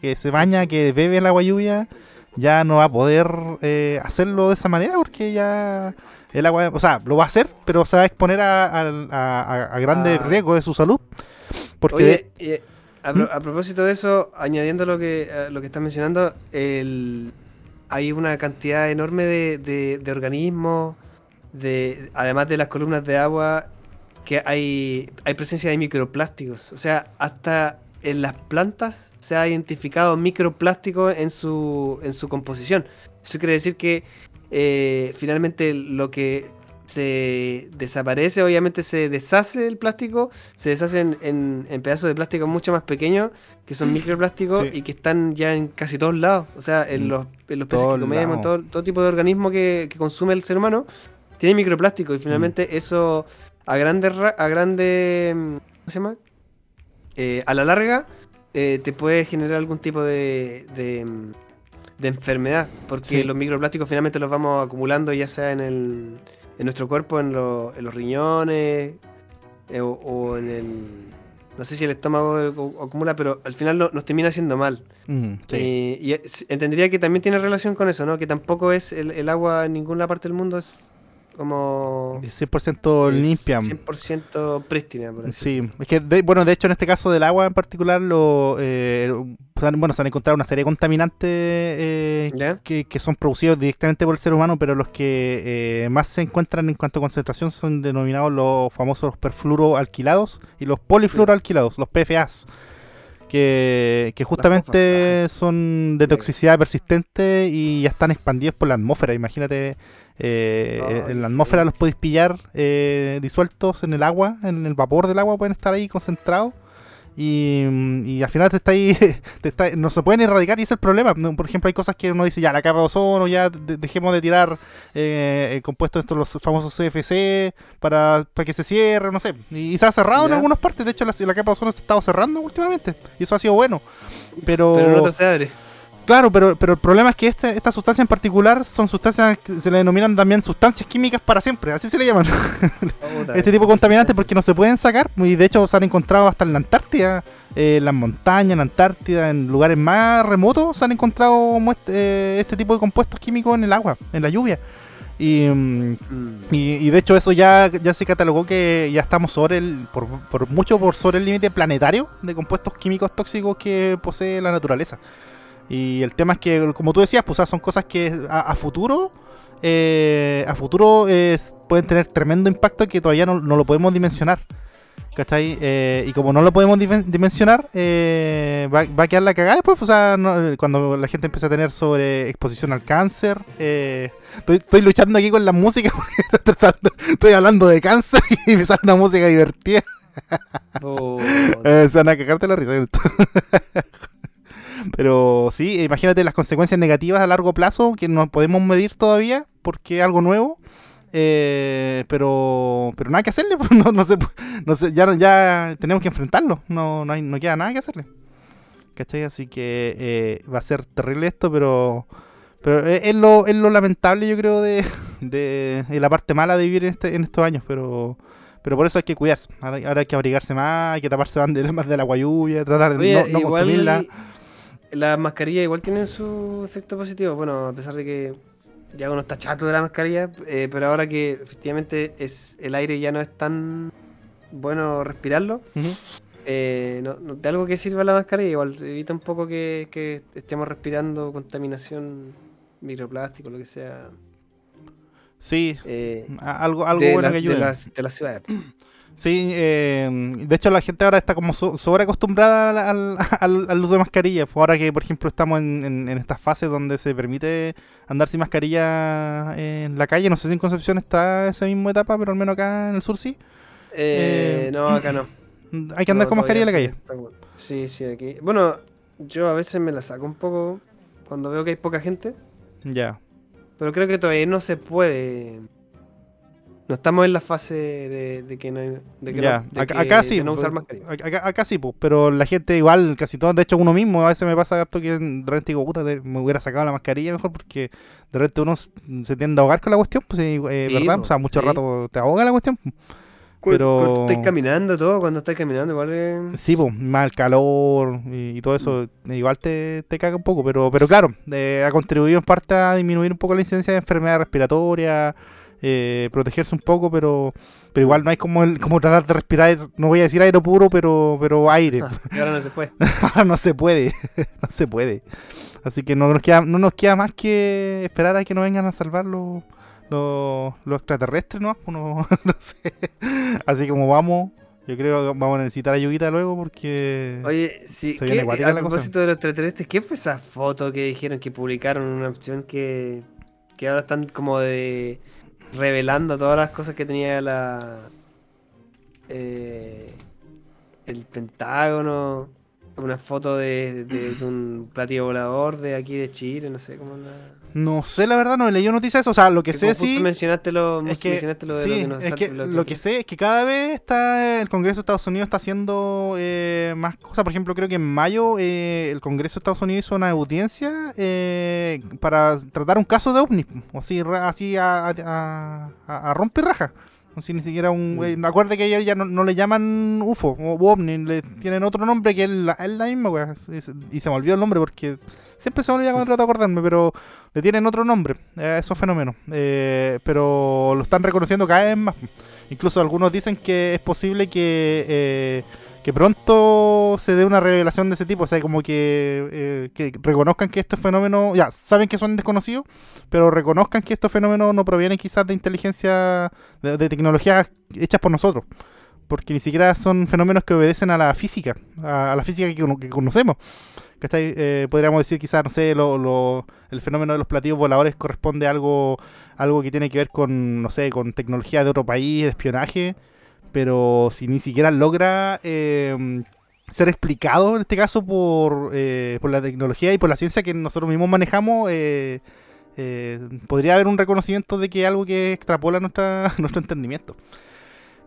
Que se baña, que bebe el agua lluvia. Ya no va a poder eh, hacerlo de esa manera porque ya el agua, o sea, lo va a hacer, pero se va a exponer a, a, a- Ah. riesgos de su salud. Porque Oye, eh, a, pro- a propósito de eso, añadiendo lo que, lo que estás mencionando, el, hay una cantidad enorme de, de- organismos, de, además de las columnas de agua, que hay, hay presencia de microplásticos. O sea, hasta en las plantas se ha identificado microplástico en su, en su composición. Eso quiere decir que eh, finalmente lo que se desaparece, obviamente se deshace el plástico, se deshace en, en- en pedazos de plástico mucho más pequeños, que son microplásticos Sí. y que están ya en casi todos lados. O sea, en En los, en los peces todos que comemos, en todo, todo tipo de organismo que, que consume el ser humano, tiene microplástico y finalmente Mm. eso a grande, ra- a grande, mm, ¿cómo se llama? Eh, a la larga eh, te puede generar algún tipo de, de, mm, de enfermedad, porque Sí. los microplásticos finalmente los vamos acumulando ya sea en, el, en nuestro cuerpo, en, lo- en los riñones eh, o, o en el... No sé si el estómago acumula, pero al final no- nos termina haciendo mal. mm, sí. Y, entendería que también tiene relación con eso, ¿no? Que tampoco es el, el agua en ninguna parte del mundo es como... Es 100% es limpia. 100% prístina, por así Sí, es que, de- bueno, de hecho en este caso del agua en particular, lo, eh, bueno, se han encontrado una serie de contaminantes eh, que, que son producidos directamente por el ser humano, pero los que eh, más se encuentran en cuanto a concentración son denominados los famosos perfluoroalquilados y los polifluoroalquilados, los PFAs, que, que justamente son de toxicidad persistente y ya están expandidos por la atmósfera. Imagínate, eh, en la atmósfera los podéis pillar eh, disueltos en el agua, en el vapor del agua, pueden estar ahí concentrados. Y, mm, y al final te está ahí, <laughs> te está- no se pueden erradicar y ese es el problema. Por ejemplo, hay cosas que uno dice, ya, la capa de ozono, ya de- dejemos de tirar eh, eh, compuestos estos, los famosos CFC, para, para que se cierre, no sé. Y, y se ha cerrado en algunas partes, de hecho la, la capa de ozono se ha estado cerrando últimamente, y eso ha sido bueno. Pero, Pero no se abre. Claro, pero, pero el problema es que este, esta sustancia en particular son sustancias que se le denominan también sustancias químicas para siempre, así se le llaman <laughs> este tipo de contaminantes porque no se pueden sacar y de hecho se han encontrado hasta en la Antártida, eh, en las montañas, en la Antártida, en lugares más remotos se han encontrado eh, este tipo de compuestos químicos en el agua, en la lluvia. Y, Mm. y, y de hecho eso ya, ya se catalogó que ya estamos sobre el, por, por mucho por sobre el límite planetario de compuestos químicos tóxicos que posee la naturaleza. Y el tema es que, como tú decías, pues o sea, son cosas que a, a futuro, eh, a futuro eh, pueden tener tremendo impacto que todavía no, no lo podemos dimensionar. ¿Cachai? Eh, y como no lo podemos dimen- dimensionar, eh, va, va a quedar la cagada después. O sea, no- cuando la gente empieza a tener sobre exposición al cáncer. eh, estoy, estoy luchando aquí con la música <laughs> porque estoy, tratando- estoy hablando de cáncer <laughs> y me sale una música divertida. <laughs> Eh, se van a cagarte la risa. Pero sí, imagínate las consecuencias negativas a largo plazo que no podemos medir todavía porque es algo nuevo. Eh, pero pero nada que hacerle, <laughs> pues, no, no, se, no se, ya, ya tenemos que enfrentarlo, no, no, hay, no queda nada que hacerle. ¿Cachai? Así que eh, va a ser terrible esto, pero pero es, lo, es lo lamentable, yo creo, de, <laughs> de, de, la parte mala de vivir en, este, en estos años, pero pero por eso hay que cuidarse. Ahora, ahora hay que abrigarse más, hay que taparse más de la guayuya, tratar de Oye, no, no igual consumirla. Las mascarillas igual tienen su efecto positivo. Bueno, a pesar de que ya uno está chato de la mascarilla, eh, pero ahora que efectivamente es el aire ya no es tan bueno respirarlo, eh, no, no- de algo que sirva la mascarilla, igual evita un poco que, que estemos respirando contaminación, microplástico, lo que sea, Sí, eh, algo, algo de, bueno que de ayude. las, de las ciudades. Sí, eh, de hecho la gente ahora está como so- sobre acostumbrada <laughs> al, al, uso de mascarillas. Pues ahora que, por ejemplo, estamos en, en, en estas fases donde se permite andar sin mascarilla en la calle. No sé si en Concepción está esa misma etapa, pero al menos acá en el sur sí. Eh, Eh, no, <clears throat> acá no. Hay que andar No, con mascarilla en la calle. Sí, sí, aquí. Bueno, yo a veces me la saco un poco cuando veo que hay poca gente, Ya. pero creo que todavía no se puede. No estamos en la fase de, de que no hay- de que Ya, no, de acá, que- acá sí, de no usar pues, mascarilla. acá, sí, pues, pero la gente igual, casi todo, de hecho uno mismo, a veces me pasa harto que de repente digo, puta, me hubiera sacado la mascarilla mejor porque de repente uno se tiende a ahogar con la cuestión, pues, eh, Sí, ¿verdad? po, O sea, mucho sí. rato te ahoga la cuestión. Cu- pero- Cuando estáis caminando, todo, cuando estáis caminando, igual es- Sí, pues, el calor y, y todo eso, Mm. igual te, te caga un poco, pero, pero claro, eh, ha contribuido en parte a disminuir un poco la incidencia de enfermedades respiratorias, eh, protegerse un poco, pero, pero igual no hay como, el, como tratar de respirar, no voy a decir aire puro, pero, pero aire. Y ahora no se puede. Ahora <laughs> no se puede, <laughs> no se puede. Así que no nos queda, no nos queda más que esperar a que nos vengan a salvar los, los, los extraterrestres, ¿no? Uno- <laughs> no sé. Así como vamos, yo creo que vamos a necesitar ayudita luego porque... Oye, sí, Se viene ¿qué- cuática a la cosa. propósito de los extraterrestres, ¿qué fue esa foto que dijeron que publicaron una opción que, que ahora están como de revelando todas las cosas que tenía la eh, el Pentágono, una foto de, de- de un platillo volador de aquí de Chile, no sé cómo la... No sé, la verdad, no he leído noticias. O sea, lo que Que sé sí... mencionaste lo, Es que, mencionaste lo de sí, es dinosaurios, que lo que sé es que cada vez está el Congreso de Estados Unidos está haciendo eh, más cosas. Por ejemplo, creo que en mayo eh, el Congreso de Estados Unidos hizo una audiencia eh, para tratar un caso de ovni. O así, así a, a, a, a rompe raja. Si ni siquiera un... Mm. eh, acuérdate que ya, ya no, no le llaman UFO o ovni, le tienen otro nombre que es la, es la misma, wea. Sí, sí, Y se me olvidó el nombre porque siempre se me olvida cuando trato de acordarme, pero le tienen otro nombre a esos fenómenos. Eh, pero lo están reconociendo cada vez más. Incluso algunos dicen que es posible que, eh, que pronto se dé una revelación de ese tipo. O sea, como que, eh, que reconozcan que estos fenómenos, ya, saben que son desconocidos, pero reconozcan que estos fenómenos no provienen quizás de inteligencia, de, de tecnologías hechas por nosotros. Porque ni siquiera son fenómenos que obedecen a la física, a, la física que, que conocemos. ¿Cachai? Eh, podríamos decir quizás, no sé, lo, lo- el fenómeno de los platillos voladores corresponde a algo, algo que tiene que ver con, no sé, con tecnología de otro país, de espionaje, pero si ni siquiera logra eh, ser explicado, en este caso, por, eh, por la tecnología y por la ciencia que nosotros mismos manejamos, eh, eh, podría haber un reconocimiento de que es algo que extrapola nuestra, <laughs> nuestro entendimiento.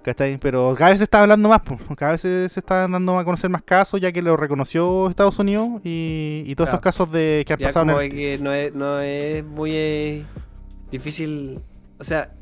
¿Cachai? Pero cada vez se está hablando más, cada vez se, se está dando a conocer más casos, ya que lo reconoció Estados Unidos y, y todos Claro. estos casos de que han Ya pasado en como el- de que no es, no es muy eh, difícil, o sea,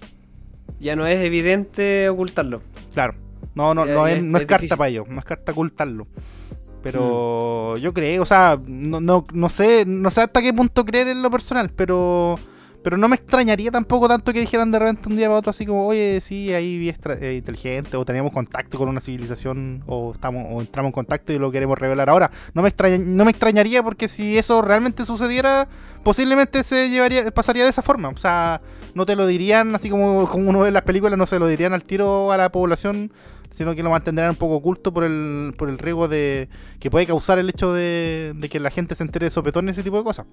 ya no es evidente ocultarlo. Claro. No, no, Ya- no ya es, no es es carta para ellos, no es carta ocultarlo. Mm. Pero yo creo, o sea, no, no, no sé, no sé hasta qué punto creer en lo personal, pero pero no me extrañaría tampoco tanto que dijeran de repente un día para otro así como, oye, sí, ahí vi eh, inteligente, o teníamos contacto con una civilización, o estamos, o entramos en contacto y lo queremos revelar ahora. No me extraña, no me extrañaría porque si eso realmente sucediera, posiblemente se llevaría, pasaría de esa forma. O sea, no te lo dirían así como, como uno ve en las películas, no se lo dirían al tiro a la población, sino que lo mantendrán un poco oculto por el, por el riesgo de que puede causar el hecho de, de que la gente se entere de sopetón y ese tipo de cosas.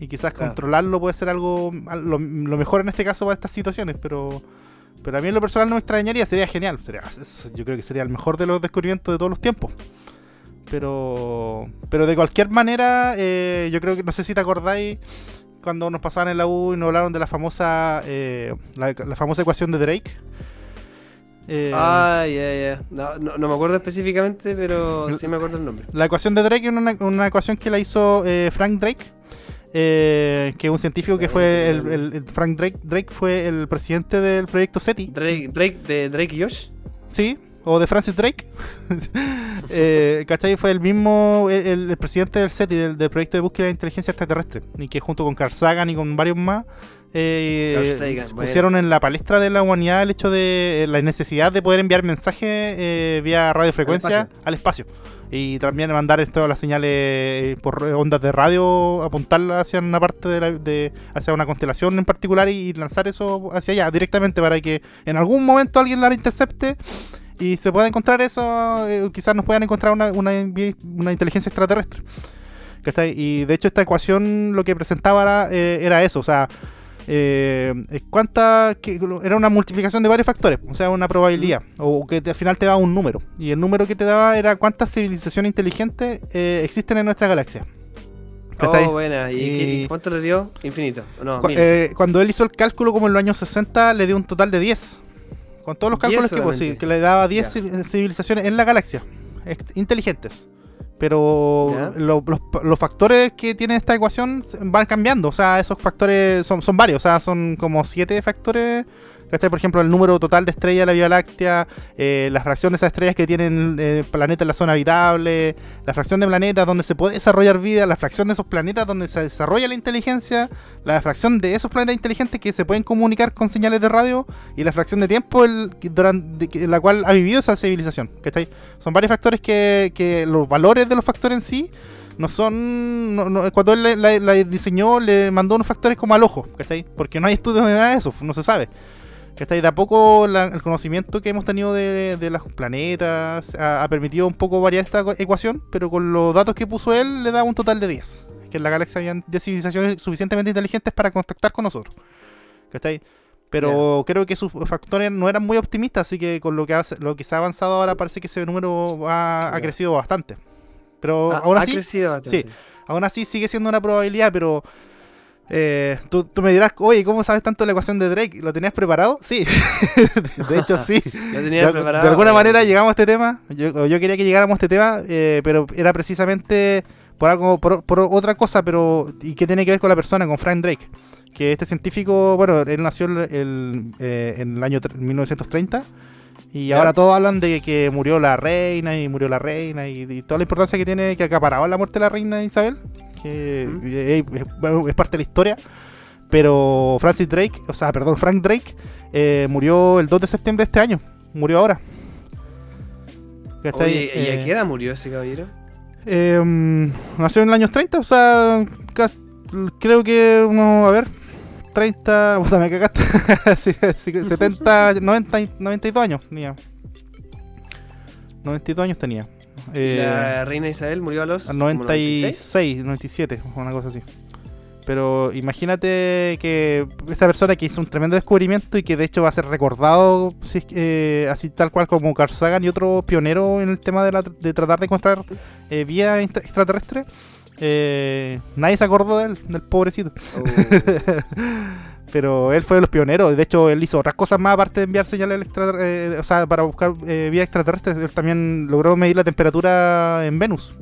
Y quizás Claro. controlarlo puede ser algo al- lo, lo mejor en este caso para estas situaciones, pero pero a mí en lo personal no me extrañaría, sería genial. Sería, yo creo que sería el mejor de los descubrimientos de todos los tiempos. Pero, pero de cualquier manera, eh, yo creo que, no sé si te acordáis, cuando nos pasaban en la U y nos hablaron de la famosa, eh, la, la famosa ecuación de Drake. Eh, ah, ya, ya. No, no, no, me acuerdo específicamente, pero <laughs> sí me acuerdo el nombre. La ecuación de Drake es una, una ecuación que la hizo eh, Frank Drake, eh, que es un científico que fue el, el, Frank Drake. Drake fue el presidente del proyecto SETI. Drake, Drake de Drake y Josh. Sí, o de Francis Drake. <laughs> eh, ¿Cachai? Fue el mismo, el, presidente del SETI, del, del, proyecto de búsqueda de inteligencia extraterrestre. Y que junto con Carl Sagan y con varios más eh, pusieron en la palestra de la humanidad el hecho de eh, la necesidad de poder enviar mensajes eh, vía radiofrecuencia al espacio. Y también mandar esto, las señales eh, por ondas de radio, apuntarlas hacia una parte de, la, de hacia una constelación en particular y, lanzar eso hacia allá directamente para que en algún momento alguien la intercepte y se pueda encontrar eso, quizás nos puedan encontrar una, una, una inteligencia extraterrestre. Y de hecho esta ecuación lo que presentaba era, era eso, o sea, eh, cuánta era una multiplicación de varios factores, o sea, una probabilidad, o que al final te daba un número. Y el número que te daba era cuántas civilizaciones inteligentes eh, existen en nuestra galaxia. Oh, buena. ¿Y, cuánto le dio? Infinito. eh, cuando él hizo el cálculo, como en los años 60, le dio un total de 10. Con todos los cálculos que, sí, que le daba 10 civilizaciones en la galaxia, inteligentes pero los, factores que tiene esta ecuación van cambiando. O sea, esos factores son, son varios. O sea, son como siete factores por ejemplo, el número total de estrellas de la Vía Láctea, eh, la fracción de esas estrellas que tienen eh, planetas en la zona habitable, la fracción de planetas donde se puede desarrollar vida, la fracción de esos planetas donde se desarrolla la inteligencia, la fracción de esos planetas inteligentes que se pueden comunicar con señales de radio y la fracción de tiempo durante la cual ha vivido esa civilización. Son varios factores que, los valores de los factores en sí no son. cuando él la, diseñó, le mandó unos factores como al ojo, ¿cachai? Porque no hay estudios de nada de eso, no se sabe. ¿Cachai? De a poco el conocimiento que hemos tenido de, de los planetas ha, permitido un poco variar esta ecuación, pero con los datos que puso él le da un total de 10. Que en la galaxia había 10 civilizaciones suficientemente inteligentes para contactar con nosotros. ¿Cachai? Pero creo que sus factores no eran muy optimistas, así que con lo que, lo que se ha avanzado ahora parece que ese número ha, crecido bastante. Pero aún así, Sí, aún así sigue siendo una probabilidad, pero eh, tú, me dirás, oye, ¿cómo sabes tanto la ecuación de Drake? ¿Lo tenías preparado? Sí, <laughs> de hecho sí. <laughs> Lo tenía de, preparado, de alguna manera llegamos a este tema, yo, yo quería que llegáramos a este tema, eh, pero era precisamente por algo, por, otra cosa, pero y que tiene que ver con la persona, con Frank Drake, que este científico, bueno, él nació el, eh, en el año 1930 y ahora todos hablan de que murió la reina y murió la reina y, toda la importancia que tiene que acaparaba la muerte de la reina Isabel que es, parte de la historia. Pero Francis Drake, o sea, perdón, Frank Drake eh, murió el 2 de septiembre de este año. Murió ahora. ¿Y a qué eh, edad murió ese caballero? Em, nació en los años 30, o sea, creo que uno, a ver, 30, <laughs> puta, me cagaste, 70, 90, 92 años tenía. 92 años tenía. Eh, la reina Isabel murió a los 96, 97, una cosa así. Pero imagínate que esta persona que hizo un tremendo descubrimiento y que de hecho va a ser recordado eh, así tal cual como Carl Sagan y otro pionero en el tema de, tratar de encontrar eh, vía extraterrestre, nadie se acordó de él, del pobrecito. Oh. <laughs> pero él fue de los pioneros. De hecho, él hizo otras cosas más aparte de enviar señales extraterrestres, eh, o sea, para buscar eh, vías extraterrestres. Él también logró medir la temperatura en Venus.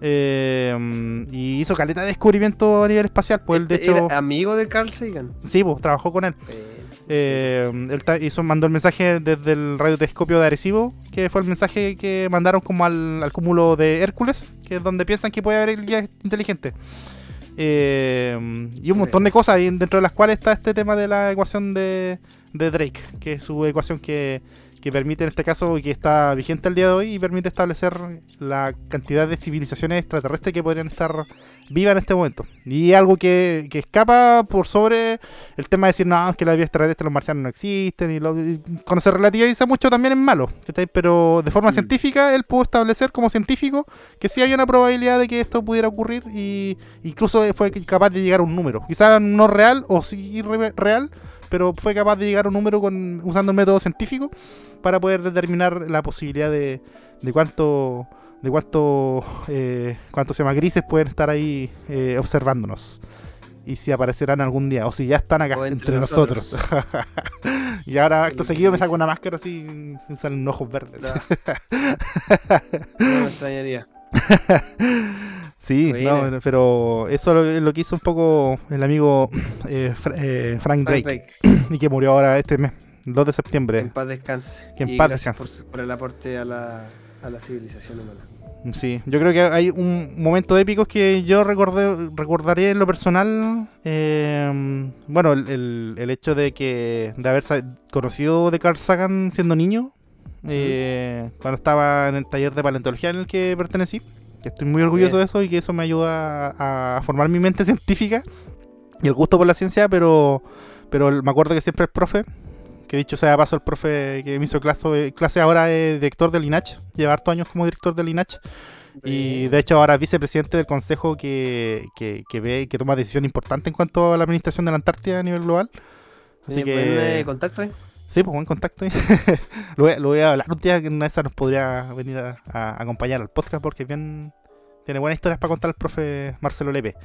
Eh, y hizo caleta de descubrimiento a nivel espacial. Pues él, de hecho, ¿Era amigo de Carl Sagan? Sí, pues trabajó con él. él hizo, mandó el mensaje desde el radiotelescopio de Arecibo, que fue el mensaje que mandaron como al, al cúmulo de Hércules, que es donde piensan que puede haber guías inteligentes. Eh, y un montón de cosas, dentro de las cuales está este tema de la ecuación de, de Drake, que es su ecuación que, que permite en este caso y que está vigente al día de hoy y permite establecer la cantidad de civilizaciones extraterrestres que podrían estar vivas en este momento. Y algo que, escapa por sobre el tema de decir, no, que la vida extraterrestre los marcianos no existen y, lo, cuando se relativiza mucho también es malo. Pero de forma mm. científica él pudo establecer como científico que sí había una probabilidad de que esto pudiera ocurrir y incluso fue capaz de llegar a un número. Quizás no real o sí real, pero fue capaz de llegar a un número con, usando el método científico para poder determinar la posibilidad de, de cuánto de cuánto, eh, cuánto se llama grises pueden estar ahí eh, observándonos. Y si aparecerán algún día, o si ya están acá entre, entre nosotros. <laughs> y ahora, acto seguido, me saco una máscara así, sin salen ojos verdes. <laughs> No me extrañaría. <laughs> sí, no, pero eso es lo, que hizo un poco el amigo <coughs> eh, Fra- eh, Frank Frank Drake, Drake, <coughs> y que murió ahora este mes, el 2 de que en septiembre. paz descanse. Que en Y paz descanse. Por, por el aporte a la, a la civilización humana. Sí, yo creo que hay un momento épico que yo recordé, recordaré en lo personal. eh, bueno, el, el- el hecho de que de haber conocido de Carl Sagan siendo niño, eh, cuando estaba en el taller de paleontología en el que pertenecí. Que estoy muy orgulloso Bien. de eso y que eso me ayuda a, a formar mi mente <laughs> científica y el gusto por la ciencia, pero, pero me acuerdo que siempre el profe, que dicho sea paso, el profe que me hizo clase, clase ahora es director del INACH, lleva hartos años como director del INACH. Y de hecho ahora es vicepresidente del consejo que, que, que ve que toma decisión importante en cuanto a la administración de la Antártida a nivel global. Así ¿Tiene buen, que eh, contacto ahí? Sí, pues buen contacto. <laughs> lo, voy, a- lo voy a hablar un día que una de esas nos podría venir a, a acompañar al podcast porque bien tiene buenas historias para contar el profe Marcelo Lepe.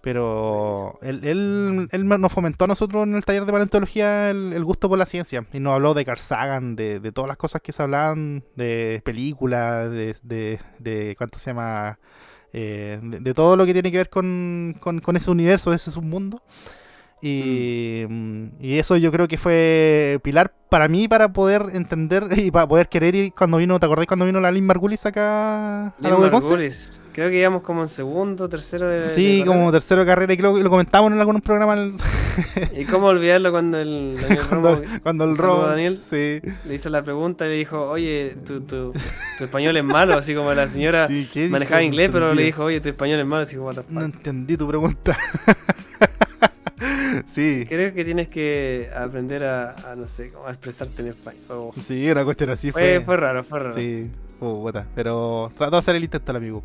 Pero él, él, él nos fomentó a nosotros en el taller de paleontología el, el gusto por la ciencia. Y nos habló de Carl Sagan, de, de todas las cosas que se hablaban, de películas, de, de, de ¿cuánto se llama? Eh, de, de todo lo que tiene que ver con, con, con ese universo, ese submundo. Y, mm, y eso yo creo que fue pilar para mí para poder entender <laughs> y para poder querer ir cuando vino, ¿te acordás cuando vino la Lynn Margulis acá a la Lin? Margulis. Creo que íbamos como en segundo, tercero de. Sí, de como carrera. tercero de carrera y creo que lo comentamos en algún programa el- <laughs> Y cómo olvidarlo cuando el Daniel <laughs> cuando, Romo cuando el a Daniel. sí, le hizo la pregunta y le dijo, oye, tu, tu, tu español es malo, así como la señora sí, manejaba inglés, pero le dijo, oye, tu español es malo, así como, what the fuck. no entendí tu pregunta <laughs> sí Creo que tienes que aprender a, a, no sé, cómo expresarte en español. Oh, sí una cuestión así Fue, fue fue raro, fue raro. Sí, oh, puta, pero trató de hacer el intento el amigo.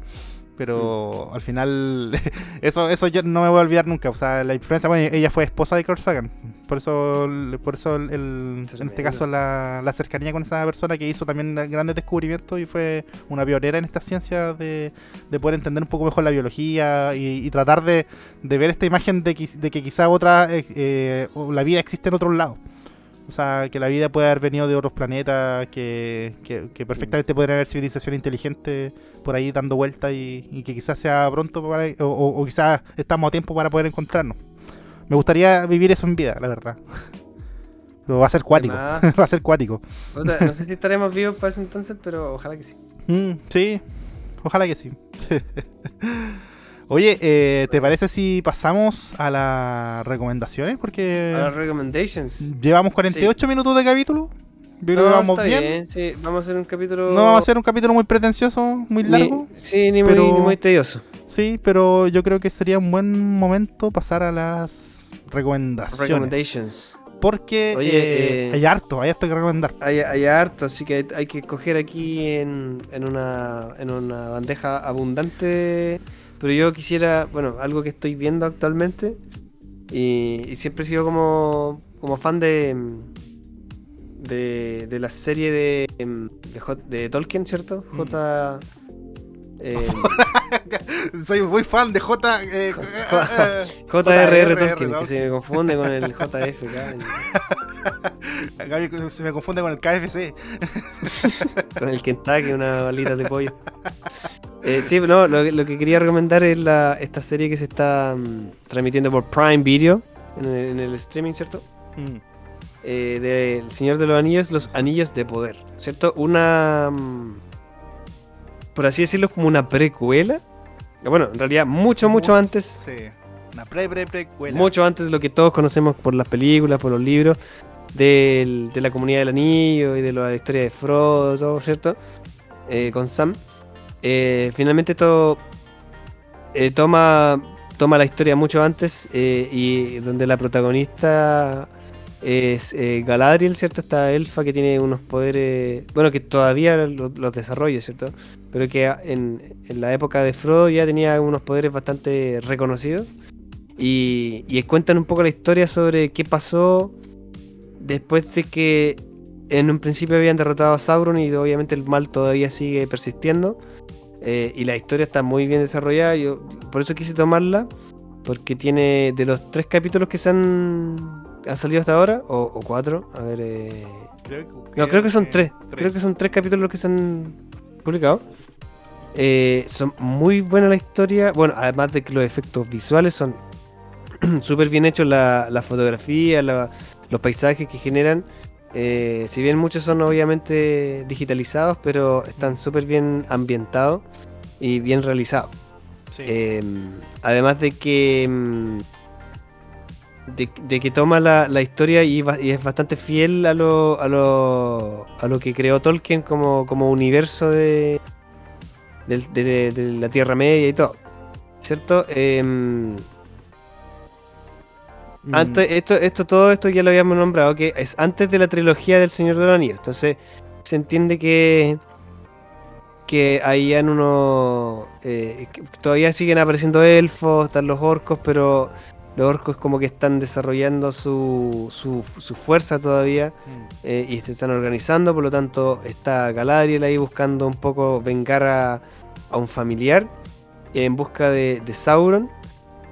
Pero al final, <laughs> eso eso yo no me voy a olvidar nunca. O sea, la influencia, bueno, ella fue esposa de Carl Sagan. Por eso, por eso el- el- en este caso la, la cercanía con esa persona que hizo también grandes descubrimientos y fue una pionera en esta ciencia de, de poder entender un poco mejor la biología y, y tratar de, de ver esta imagen de, que- de que quizá otra, eh, eh, la vida existe en otros lados. O sea, que la vida puede haber venido de otros planetas, que, que, que perfectamente podrían haber civilización inteligente por ahí dando vueltas y, y que quizás sea pronto para, o, o- o quizás estamos a tiempo para poder encontrarnos. Me gustaría vivir eso en vida, la verdad. <laughs> Pero va a ser cuático. <laughs> va a ser cuático. No sé si estaremos vivos para eso entonces, pero ojalá que sí. Mm, sí, ojalá que sí. <laughs> Oye, eh, ¿te parece si pasamos a las recomendaciones? Porque A las recommendations. llevamos 48 minutos de capítulo. Yo creo que No, vamos bien. Sí, vamos a hacer un capítulo. No vamos a hacer un capítulo muy pretencioso, muy ni- largo. sí, ni, pero- muy, ni muy tedioso. Sí, pero yo creo que sería un buen momento pasar a las recomendaciones. Recommendations. Porque Oye, eh, eh, hay harto, hay harto que recomendar. Hay, hay harto, así que hay, hay que coger aquí en, en, una, en una bandeja abundante. Pero yo quisiera, bueno, algo que estoy viendo actualmente. Y, y siempre he sido como, como fan de, de, de la serie de, de, J- de Tolkien, ¿cierto? Mm. J. eh, <laughs> Soy muy fan de J. eh, J.R.R. J.R.R. Tolkien, que se me confunde con el <laughs> JF. <laughs> Acá se me confunde con el KFC. <laughs> con el Kentucky, una balita de pollo. Eh, sí, no, lo, lo que quería recomendar es la, esta serie que se está mm, transmitiendo por Prime Video en el, en el streaming, ¿cierto? Mm. Eh, de El Señor de los Anillos, Los Anillos de Poder, ¿cierto? Una. mm, por así decirlo, como una precuela. Bueno, en realidad, mucho, mucho Mu- antes. Sí. Una pre, pre, precuela. Mucho antes de lo que todos conocemos por las películas, por los libros, de la comunidad del anillo y de la historia de Frodo, ¿cierto? Eh, con Sam. Eh, finalmente esto eh, toma, toma la historia mucho antes y donde la protagonista es Galadriel, ¿cierto? Esta elfa que tiene unos poderes, bueno, que todavía lo- los desarrolla, ¿cierto? Pero que en, en la época de Frodo ya tenía unos poderes bastante reconocidos. Y, y cuentan un poco la historia sobre qué pasó después de que en un principio habían derrotado a Sauron y obviamente el mal todavía sigue persistiendo. Eh, y la historia está muy bien desarrollada. Yo por eso quise tomarla. Porque tiene de los tres capítulos que se han, han salido hasta ahora, o, o cuatro, a ver. Eh... no, creo que son tres. Creo que son tres capítulos los que se han publicado. Eh, son muy buena la historia. Bueno, además de que los efectos visuales son <clears throat> súper bien hechos, la, la fotografía, la, los paisajes que generan. Eh, si bien muchos son obviamente digitalizados, pero están súper bien ambientados y bien realizados. Eh, además de que mm, de, que toma la, historia y, es bastante fiel a lo, a lo, a lo que creó Tolkien como, como universo de, de, la Tierra Media y todo. ¿Cierto? Em. Antes, esto, esto, todo esto ya lo habíamos nombrado, que es antes de la trilogía del Señor de los Anillos. Entonces, se entiende que que ahí en uno eh, todavía siguen apareciendo elfos, están los orcos, pero los orcos como que están desarrollando su, su, fuerza todavía mm. eh, y se están organizando, por lo tanto está Galadriel ahí buscando un poco vengar a, a un familiar en busca de, Sauron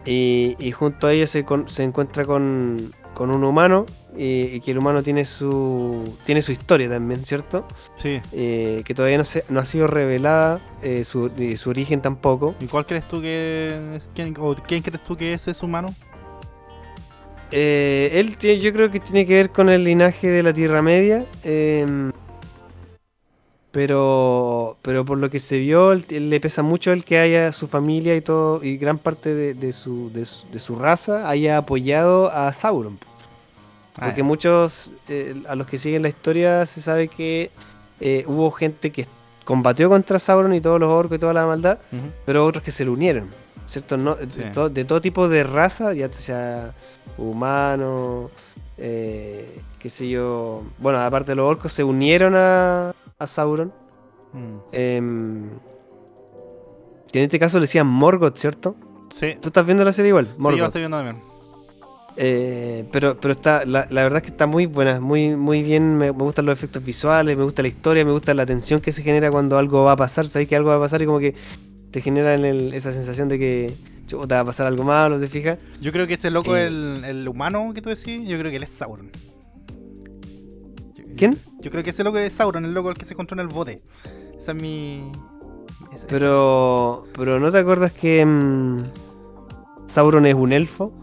y, junto a ellos se, se encuentra con, con, un humano y, que el humano tiene su tiene su historia también, ¿cierto? Sí. Eh, que todavía no, se, no ha sido revelada eh, su, su, origen tampoco. ¿Y cuál crees tú que quién, o quién crees tú que es ese humano? Eh, él yo creo que tiene que ver con el linaje de la Tierra Media. Pero, pero por lo que se vio, le pesa mucho el que haya su familia y todo, y gran parte de, su, de, su, raza haya apoyado a Sauron. Ah, Porque muchos, eh, a los que siguen la historia, se sabe que eh, hubo gente que combatió contra Sauron y todos los orcos y toda la maldad, pero otros que se le unieron, ¿cierto? No, de, todo tipo de raza, ya sea humano, eh, qué sé yo. Bueno, aparte de los orcos, se unieron a, a Sauron. Mm. Em, que en este caso le decían Morgoth, ¿cierto? Sí. ¿Tú estás viendo la serie igual? Morgoth. Sí, yo estoy viendo también. Eh, pero pero está la, verdad es que está muy buena, muy muy bien, me, gustan los efectos visuales, me gusta la historia, me gusta la tensión que se genera cuando algo va a pasar, sabes que algo va a pasar y como que te genera esa sensación de que te va a pasar algo malo, ¿te fijas? Yo creo que ese loco, eh, el, el, humano que tú decís, yo creo que él es Sauron. ¿Quién? Yo creo que ese loco es Sauron, el loco el que se encontró en el bote. Esa es mi. pero. Pero ¿no te acuerdas que. Mm, Sauron es un elfo?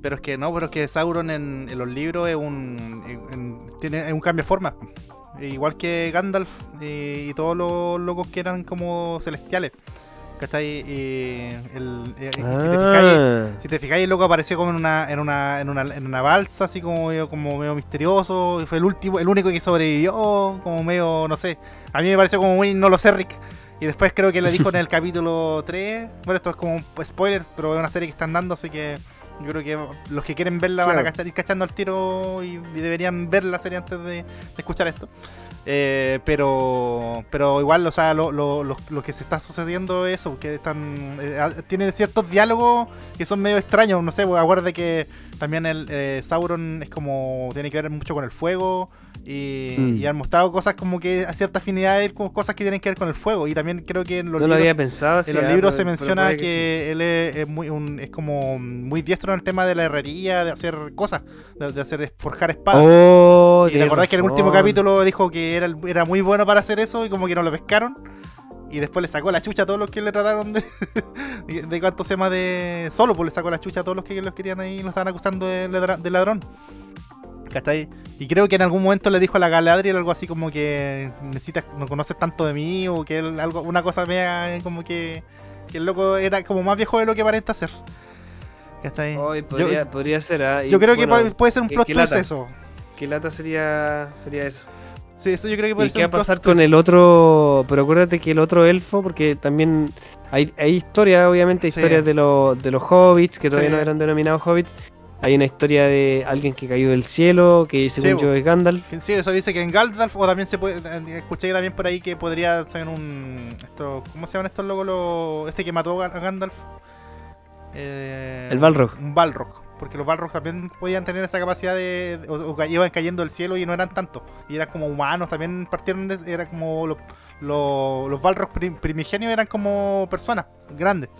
Pero es que no, pero es que Sauron en, los libros es un. tiene, es un cambio de forma. Igual que Gandalf eh, y todos los locos que eran como celestiales. ¿Cachai? Y el, si, te ah. fijáis, si te fijáis, el loco apareció como en una, en una, en una, en una balsa, así como medio, como medio misterioso. Y fue el último, el único que sobrevivió, como medio, no sé. A mí me pareció como muy, no lo sé, Rick. Y después creo que le dijo en el <laughs> capítulo 3. Bueno, esto es como un spoiler, pero es una serie que están dando, así que yo creo que los que quieren verla van a cachar, ir cachando al tiro y, deberían ver la serie antes de escuchar esto. Eh, pero pero igual, o sea, lo, lo, lo, que se está sucediendo es eso, que están eh, tiene ciertos diálogos que son medio extraños, no sé, pues, acuérdate que también el eh, Sauron es como tiene que ver mucho con el fuego y, mm. han mostrado cosas como que a cierta afinidad con cosas que tienen que ver con el fuego y también creo que en los libros, había pensado, en los libros se menciona que, él es, muy es como muy diestro en el tema de la herrería, de hacer cosas, de, hacer forjar espadas. Oh, y te acordás que en el último capítulo dijo que era, era muy bueno para hacer eso y como que no lo pescaron. Y después le sacó la chucha a todos los que le trataron de. <laughs> de cuánto se llama de. Solo, pues le sacó la chucha a todos los que los querían ahí y lo estaban acusando de, de ladrón. ¿Cachai? Y creo que en algún momento le dijo a la Galadriel algo así como que necesitas, no conoces tanto de mí, o que algo, una cosa mea como que, que el loco era como más viejo de lo que aparenta ser. ¿Cachai? podría, podría ser. ¿ah? yo creo que puede, ser un plot twist eso. ¿Qué lata sería, sería eso? Sí, eso yo creo que puede ¿Y qué va a pasar con el otro? Pero acuérdate que el otro elfo, porque también hay, hay historias, obviamente, historias de, los de los hobbits, que todavía no eran denominados hobbits. Hay una historia de alguien que cayó del cielo, que según yo es Gandalf. Sí, eso dice que en Gandalf, o también se puede. Eh, escuché también por ahí que podría ser un. Esto, ¿Cómo se llaman estos locos? este que mató a Gandalf. Eh, el Balrog. Un Balrog porque los Balrogs también podían tener esa capacidad de. o, iban cayendo del cielo y no eran tantos. Y eran como humanos, también partieron de. Era como los, los, los Balrogs prim- primigenios eran como personas grandes.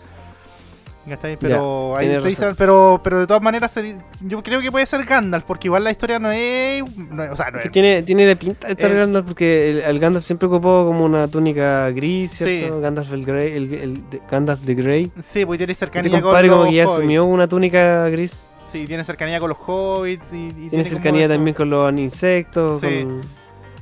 ¿Cachai? Pero ahí se dice- razón. pero, pero de todas maneras se yo creo que puede ser Gandalf, porque igual la historia no es. no es- o sea, no es. tiene, tiene la pinta de estar Eh. Gandalf porque el, el Gandalf siempre ocupó como una túnica gris, Sí. ¿cierto? Gandalf el Grey, el, el de- Gandalf de Grey. Sí, pues tiene Este cercanía con compadre los como que ya asumió una túnica gris. Sí, tiene cercanía con los hobbits y, y Tiene cercanía también con los insectos, Sí. con...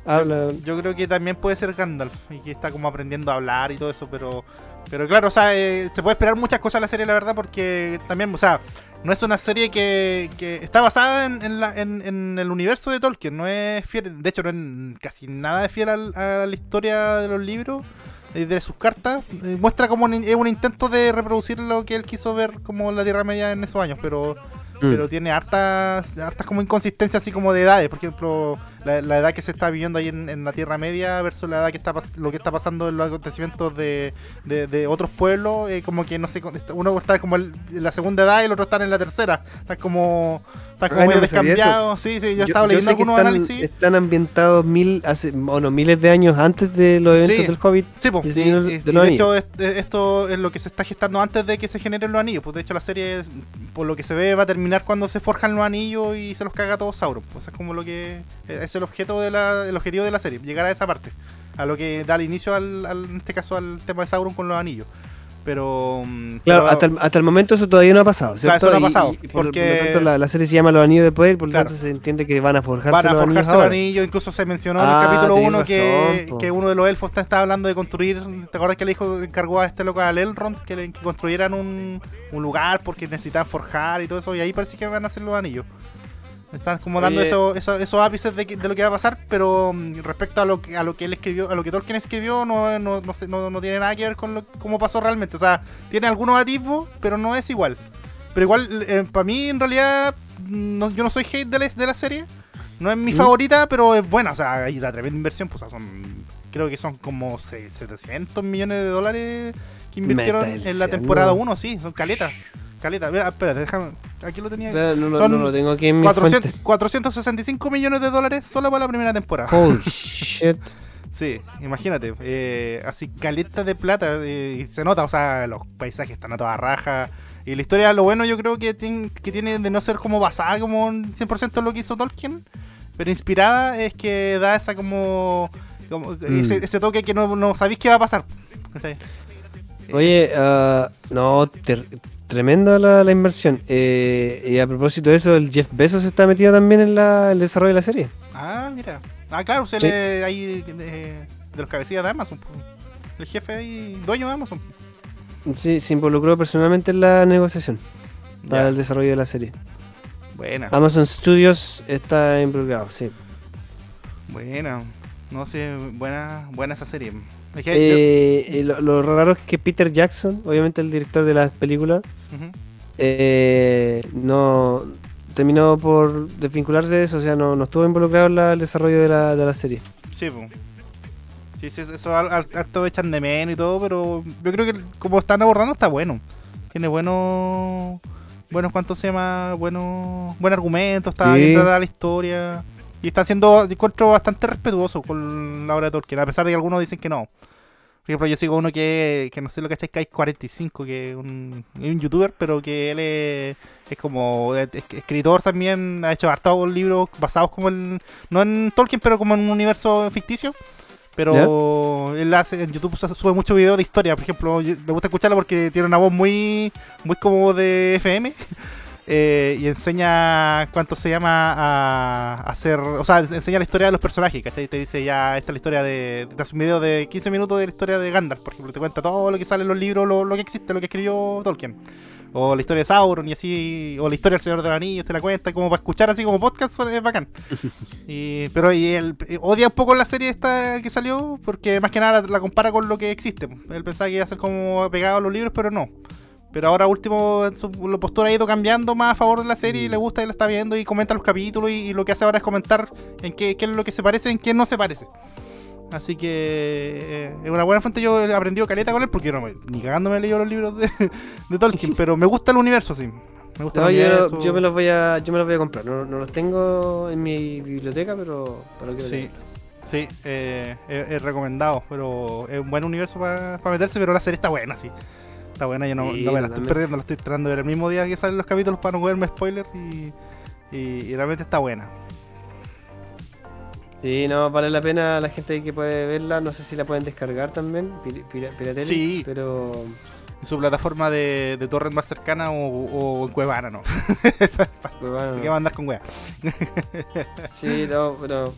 Habla... Yo creo que también puede ser Gandalf y que está como aprendiendo a hablar y todo eso, pero pero claro, o sea, eh, se puede esperar muchas cosas de la serie, la verdad, porque también, o sea, no es una serie que, que está basada en, la- en- el universo de Tolkien, no es fiel, de hecho, no es casi nada de fiel a, la historia de los libros, eh, de sus cartas, eh, muestra como un, es un intento de reproducir lo que él quiso ver como la Tierra Media en esos años, pero. Pero tiene hartas, hartas como inconsistencias así como de edades. Por ejemplo, la, edad que se está viviendo ahí en, la Tierra Media versus la edad que está lo que está pasando en los acontecimientos de, de, de otros pueblos, eh, como que no sé, uno está como en la segunda edad y el otro está en la tercera. Está como, está como medio descambiado. Sí, sí, yo, estaba leyendo que algunos están, análisis. están ambientados mil, hace, bueno, miles de años antes de los eventos Sí. del Hobbit. Sí, pues, y, de hecho est- esto es lo que se está gestando antes de que se generen los anillos. Pues de hecho la serie, por lo que se ve, va a terminar cuando se forjan los anillos y se los caga todo Sauron. Pues es como lo que es el objeto de la, el objetivo de la serie, llegar a esa parte, a lo que da el inicio al, al- en este caso al tema de Sauron con los anillos. Pero mm, Claro, pero- hasta el, hasta el momento eso todavía no ha pasado, Claro, eso no ha pasado, y- y por, porque- por lo tanto la, la serie se llama Los Anillos de Poder, por lo Claro. tanto se entiende que van a forjarse Van a los anillos forjarse los anillos, incluso se mencionó en Ah, el capítulo tenés 1 que, que uno de los elfos está, estaba hablando de construir, ¿te acuerdas que le dijo, encargó a este loco al Elrond que, le, que construyeran un, un lugar porque necesitaban forjar y todo eso, y ahí parece que van a hacer los anillos. Están como dando Oye. eso- eso- esos ápices de, que- de lo que va a pasar, pero mm, respecto a lo que a lo que él escribió, a lo que Tolkien escribió, no, no, no, sé, no, no tiene nada que ver con lo, cómo pasó realmente. O sea, tiene algunos atisbos, pero no es igual. Pero igual, para mí, en realidad, no- yo no soy hate de la, de la serie. No es mi ¿Mm? favorita, pero es buena. O sea, hay una tremenda inversión. Pues, o sea, son, creo que son como se- 700 millones de dólares que invirtieron en la temporada 1. Sí, son caletas. Caleta. Mira, espérate, déjame. Aquí lo tenía. Claro, no, Son no lo tengo aquí en mi 400 fuente. 465 millones de dólares solo para la primera temporada. Holy <laughs> shit. Sí, imagínate. eh, así caleta de plata. eh, y se nota, o sea, los paisajes están a toda raja. Y la historia, lo bueno yo creo que tiene, que tiene de no ser como basada como en 100% en lo que hizo Tolkien. Pero inspirada es que da esa como... como ese, ese toque que no, no sabéis qué va a pasar. Oye, ah, no, ter- tremenda la, la inversión. Eh, y a propósito de eso, el Jeff Bezos está metido también en la, el desarrollo de la serie. Ah, mira. Ah, claro, usted Sí. es ahí de, de los cabecillas de Amazon. El jefe y dueño de Amazon. Sí, se involucró personalmente en la negociación para Ya. el desarrollo de la serie. Buena, Amazon Studios está involucrado, sí. buena. No sé, buena, buena esa serie. Eh, lo, lo raro es que Peter Jackson, obviamente el director de las películas, yo- Ujú. eh, no terminó por desvincularse de eso, o sea, no, no estuvo involucrado en la- el desarrollo de la, de la serie. Sí, po. Sí, sí, eso harto echan de menos y todo, pero yo creo que como están abordando está bueno. Tiene buenos, buenos, ¿cuánto se llama? Buenos, buen argumento, está Sí. bien tratada la historia. Y está siendo, encuentro, bastante respetuoso con la obra de Tolkien, a pesar de que algunos dicen que no. Por ejemplo, yo sigo uno que, que no sé lo que es que hay 45, que es un, youtuber, pero que él es, es como es- es- escritor también, ha hecho hartos libros basados como en, no en Tolkien, pero como en un universo ficticio. Pero él hace en YouTube su- sube muchos videos de historia. Por ejemplo, yo- me gusta escucharlo porque tiene una voz muy, muy como de FM. <laughs> eh, y enseña cuánto se llama a hacer. O sea, enseña la historia de los personajes. ¿cachai? Te dice ya, esta es la historia de. Te hace un video de 15 minutos de la historia de Gandalf, por ejemplo. Te cuenta todo lo que sale en los libros, lo, lo que existe, lo que escribió Tolkien. O la historia de Sauron y así. O la historia del Señor de los Anillos, te la cuenta. Como para escuchar así como podcast, es bacán. <laughs> Y, pero y él eh, odia un poco la serie esta que salió porque más que nada la, la compara con lo que existe. Él pensaba que iba a ser como pegado a los libros, pero no. Pero ahora último su la postura ha ido cambiando más a favor de la serie y le gusta y la está viendo y comenta los capítulos y, y lo que hace ahora es comentar en qué, qué es lo que se parece y en qué no se parece. Así que eh, es una buena fuente. Yo he aprendido caleta con él porque yo no ni cagando me he leído los libros de, <laughs> de Tolkien, <laughs> pero me gusta el universo, sí. Me gusta No, el yo, universo. yo me los voy a, yo me los voy a comprar. No, no los tengo en mi biblioteca, pero, pero quiero Sí, sí, eh, es, es recomendado, pero es un buen universo para meterse, pero la serie está buena, sí. Está buena, yo no, Sí, no me la estoy perdiendo, la estoy tratando de ver el mismo día que salen los capítulos para no verme spoilers y, y, y realmente está buena. Sí, no, vale la pena la gente que puede verla. No sé si la pueden descargar también, pir- pira- piratería, Sí. pero En su plataforma de, de torrent más cercana o, o en Cuevana, ¿no? <laughs> bueno, ¿Qué va a andar con wea? sí, no, pero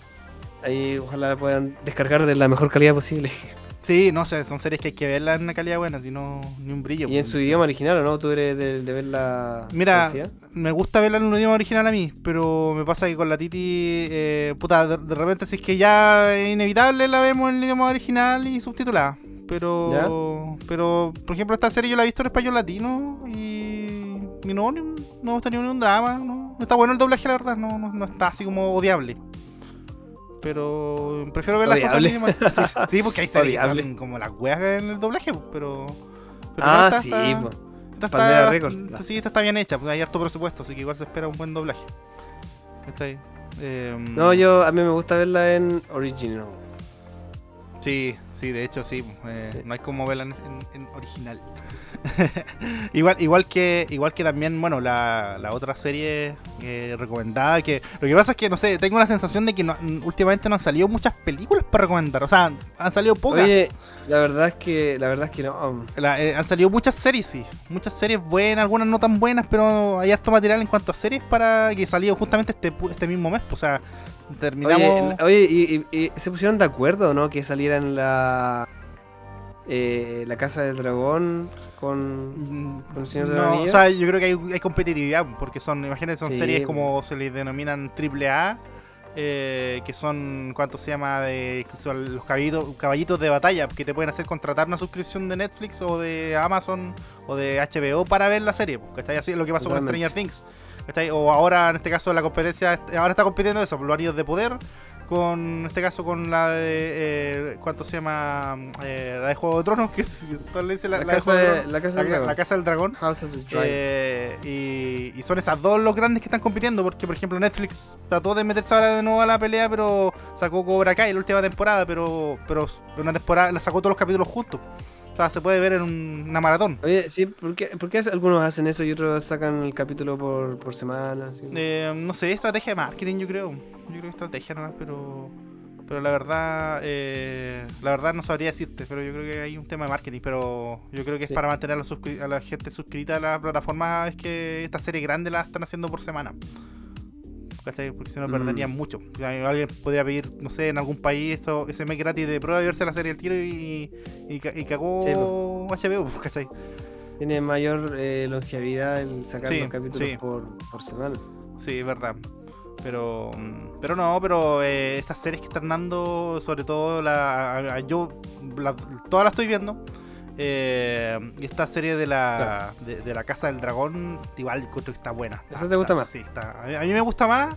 ahí ojalá la puedan descargar de la mejor calidad posible. Sí, no sé, son series que hay que verlas en una calidad buena, si no, ni un brillo. Y en pues. su idioma original, ¿o no? ¿Tú eres de, de verla Mira, me gusta verla en un idioma original a mí, pero me pasa que con la Titi, eh, puta, de, de repente si es que ya es inevitable la vemos en el idioma original y subtitulada. Pero, pero por ejemplo, esta serie yo la he visto en español latino y, y no, no hemos tenido ni un drama. No, no está bueno el doblaje, la verdad, no, no, no está así como odiable. Pero prefiero ver las cosas en Odiable. idioma. Sí, sí, porque hay series que Odiable. salen como las weas en el doblaje, pero. pero Ah, esta sí, esta sí, esta está bien hecha, porque hay harto presupuesto, así que igual se espera un buen doblaje. Está ahí. Em, No, yo a mí me gusta verla en original. Sí, sí, de hecho sí. eh, Sí. No hay como verla en, en- en original. <laughs> igual, igual que, igual que también, bueno, la, la otra serie eh, recomendada que. Lo que pasa es que, no sé, tengo la sensación de que no- últimamente no han salido muchas películas para recomendar. O sea, han salido pocas. Oye, la verdad es que la verdad es que no. La- eh, han salido muchas series, sí. Muchas series buenas, algunas no tan buenas, pero hay harto material en cuanto a series para que salió justamente este, este mismo mes. O sea, terminamos. Oye, el- oye, y, y- y se pusieron de acuerdo, ¿no? Que salieran la eh, la casa del dragón con con el Señor de los o sea, yo creo que hay, hay competitividad, porque son, imagínense, son Sí, series como se les denominan triple A, eh, que son, ¿cuánto se llama? de son los caballitos, caballitos de batalla, que te pueden hacer contratar una suscripción de Netflix o de Amazon o de HBO para ver la serie, ¿cachai? Así es lo que pasó con Totalmente. Stranger Things, ¿cachai? O ahora, en este caso, la competencia, ahora está compitiendo eso, los anillos de poder, con, en este caso, con la de, eh, ¿cuánto se llama? Eh, la de Juego de Tronos, que es- <laughs> entonces le dice la, la, la de casa Juego de de, Tronos. la casa La, del dragón. la Casa del Dragón. House of the Dragon. Eh, y, y son esas dos los grandes que están compitiendo, porque por ejemplo Netflix trató de meterse ahora de nuevo a la pelea, pero sacó Cobra Kai la última temporada, pero pero una temporada la sacó todos los capítulos juntos. O sea, se puede ver en un- una maratón. Oye, sí, ¿por qué, por qué algunos hacen eso y otros sacan el capítulo por, por semana? Eh, no sé, estrategia de marketing yo creo. Yo creo que estrategia nomás, pero pero la verdad eh, la verdad no sabría decirte, pero yo creo que hay un tema de marketing, pero yo creo que Sí. es para mantener a, a la gente suscrita a la plataforma es que esta serie grande la están haciendo por semana. ¿Cachai? Porque si no Mm. perderían mucho. O sea, alguien podría pedir, no sé, en algún país eso, ese mes gratis de prueba y verse la serie al tiro y, y, y cagó Sí, HBO, pues, ¿cachai? Tiene mayor eh, longevidad el sacar Sí, los capítulos sí. por, por semana. Sí, es verdad. Pero, mm, pero no, pero eh, estas series que están dando, sobre todo la, a- a- yo la- todas las estoy viendo. Eh, y esta serie de la, de, de la Casa del Dragón, igual encuentro que está buena. ¿Esa te gusta está- más? Sí, está. A mí, a mí me gusta más,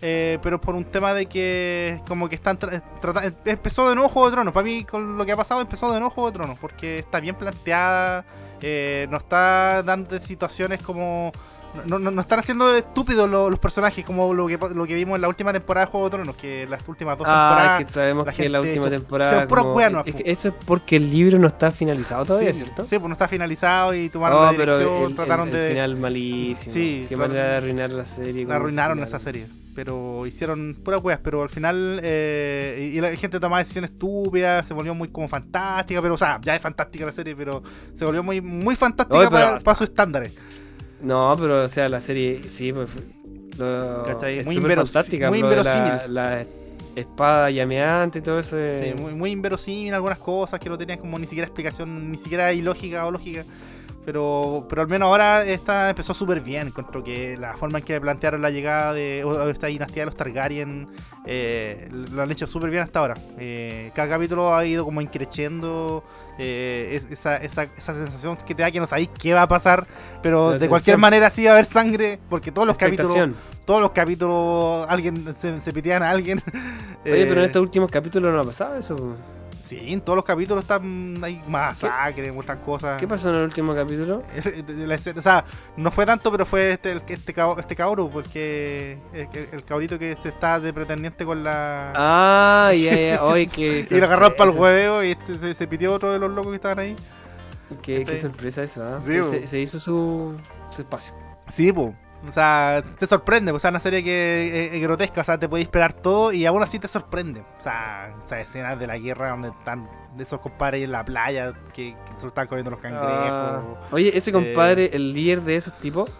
eh, pero por un tema de que como que están tra- trata- empezó de nuevo Juego de Tronos. Para mí, con lo que ha pasado, empezó de nuevo Juego de Tronos, porque está bien planteada, eh, no está dando situaciones como no, no, no están haciendo estúpidos lo- los personajes como lo que, lo que vimos en la última temporada de Juego de Tronos, que las últimas dos Ah, temporadas... que sabemos la que la última son- temporada. son puras como- es que eso es porque el libro no está finalizado todavía, sí, ¿cierto? Sí, pues no está finalizado y tomaron Oh, la pero dirección, el, trataron el- el de... final malísimo. Sí, Qué manera de arruinar la serie. La arruinaron esa serie, pero hicieron puras weas, pero al final eh, y y la gente tomaba decisiones estúpidas, se volvió muy como fantástica, pero o sea, ya es fantástica la serie, pero se volvió muy muy fantástica para, para sus estándares. No, pero o sea, la serie sí, pues, lo- es Muy súper inveros- fantástica. muy la, inverosímil. la espada llameante y todo eso. Sí, muy, muy inverosímil algunas cosas que no tenían como ni siquiera explicación, ni siquiera ilógica o lógica. Pero, pero al menos ahora esta empezó súper bien. Encuentro que la forma en que plantearon la llegada de esta dinastía de los Targaryen eh, lo han hecho súper bien hasta ahora. Eh, cada capítulo ha ido como increciendo esa, esa, esa sensación que te da que no sabéis qué va a pasar. Pero La de cualquier manera sí va a haber sangre. Porque todos los capítulos, todos los capítulos alguien se, se pitean a alguien. Oye, pero en Eh, estos últimos capítulos no ha pasado eso. Sí, en todos los capítulos están hay masacres, muestran cosas. ¿Qué pasó en el último capítulo? <laughs> O sea, no fue tanto, pero fue este el- este, cab- este cabro, porque el, el cabrito que se está de pretendiente con la. Ah, ya, <laughs> Oye, sí. qué y lo agarraron para el hueveo y este se, se pitió otro de los locos que estaban ahí. Qué, qué Sí. sorpresa eso. Sí, se, bo. se hizo su, su espacio. Sí, pues. O sea, te sorprende, o sea, una serie que es, es grotesca, o sea, te puedes esperar todo y aún así te sorprende. O sea, esas escenas de la guerra donde están esos compadres ahí en la playa que, que se lo están comiendo los cangrejos. Ah, oye, ese compadre, Eh. el líder de esos tipos,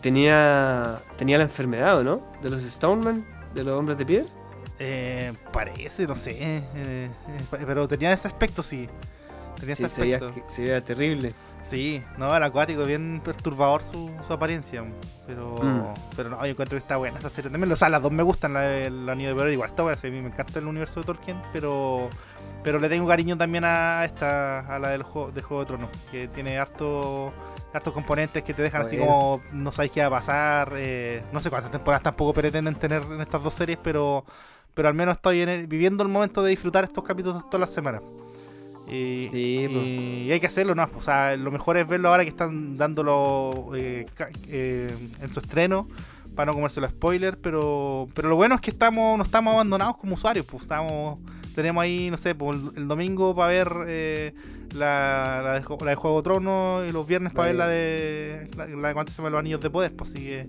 tenía tenía la enfermedad, ¿o no? De los Stoneman, de los hombres de piedra. Eh, parece, no sé. eh, eh, pero tenía ese aspecto, sí. Tenía Sí, ese se veía, aspecto. se veía terrible. Sí, no, el acuático, bien perturbador su, su apariencia. Pero, Mm. pero no, yo encuentro que está buena esa serie. También, o sea, las dos me gustan, la del Anillo de Poder igual está buena. sí, a mí me encanta el universo de Tolkien, pero pero le tengo cariño también a esta, a la del juego, de Juego de Tronos, que tiene harto, hartos componentes que te dejan así como no sabéis qué va a pasar. eh, no sé cuántas temporadas tampoco pretenden tener en estas dos series, pero pero al menos estoy en el- viviendo el momento de disfrutar estos capítulos todas las semanas. Y, Sí, po. y- y hay que hacerlo, ¿no? O sea, lo mejor es verlo ahora que están dándolo eh, eh, en su estreno para no comerse los spoilers, pero pero lo bueno es que estamos no estamos abandonados como usuarios, pues estamos tenemos ahí, no sé, pues, el, domingo para ver eh, la, la, de, Jo- la de Juego de Tronos y los viernes para ver la de la, la de cuánto se llama los anillos de poder, pues así que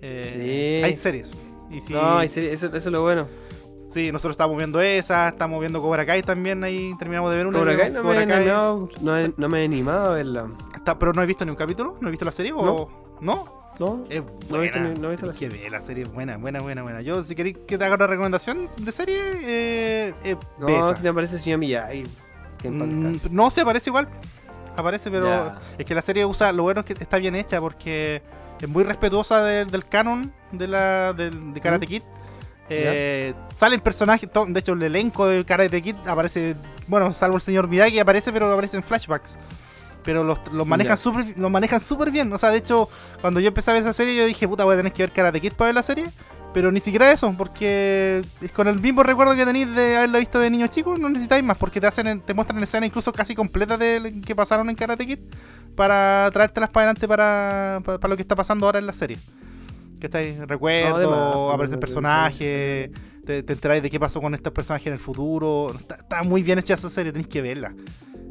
Sí. hay series. Y si, No, en serio, eso, eso es lo bueno. Sí, nosotros estamos viendo esa, estamos viendo Cobra Kai también, ahí terminamos de ver una. Cobra Kai no me, he Kai. animado, no, he- no me he animado a verla. Está- pero no he visto ni un capítulo, no he visto la serie o no. ¿No? Es No he visto no he visto la Tienes que la serie es buena, buena, buena, buena. Yo si queréis que te haga una recomendación de serie, eh, eh, No, me parece señor Miyagi. Mm, no se aparece igual. Aparece, pero es que la serie usa. Lo bueno es que está bien hecha porque es muy respetuosa de- del canon de la del- de Karate ¿Mm? Kid. Eh, salen personajes, de hecho el elenco de Karate Kid aparece, bueno, salvo el señor Miyagi aparece, pero aparece en flashbacks. Pero los, los manejan súper los manejan súper bien. O sea, de hecho, cuando yo empecé a ver esa serie, yo dije, puta, voy a tener que ver Karate Kid para ver la serie. Pero ni siquiera eso, porque es con el mismo recuerdo que tenéis de haberla visto de niño chico, no necesitáis más, porque te hacen te muestran escenas incluso casi completas de que pasaron en Karate Kid para traértelas para adelante para, para, para lo que está pasando ahora en la serie. Estáis recuerdos, pues, aparecen no, personajes, sí, te, te enteráis de qué pasó con estos personajes en el futuro. Está, está muy bien hecha esa serie, tenéis que verla.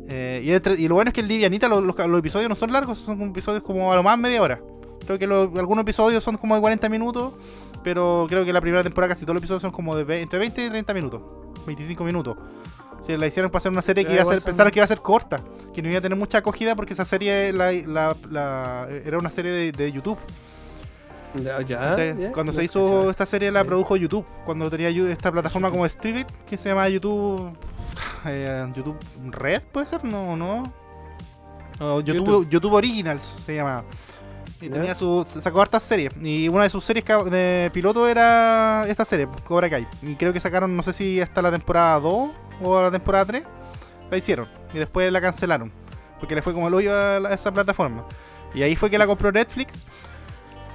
Eh, y, entre- y lo bueno es que es livianita, los, los, los episodios no son largos, son episodios como a lo más media hora. Creo que lo- algunos episodios son como de 40 minutos, pero creo que la primera temporada casi todos los episodios son como de entre 20 y 30 minutos, 25 minutos. La hicieron para hacer una serie que iba a ser, pensaron que iba a ser corta, que no iba a tener mucha acogida porque esa serie la, la- la- era una serie de, de YouTube. Ya, ya, O sea, ya, cuando se hizo esta serie la produjo YouTube, cuando tenía esta plataforma YouTube. como Streamit que se llama YouTube <sighs> eh, YouTube Red, puede ser, no, no. YouTube, YouTube. YouTube Originals se llama. Y tenía su, sacó hartas series. Y una de sus series de piloto era esta serie, Cobra Kai. Y creo que sacaron, no sé si hasta la temporada 2 o la temporada 3. La hicieron. Y después la cancelaron. Porque le fue como el hoyo a, la- a esa plataforma. Y ahí fue que la compró Netflix.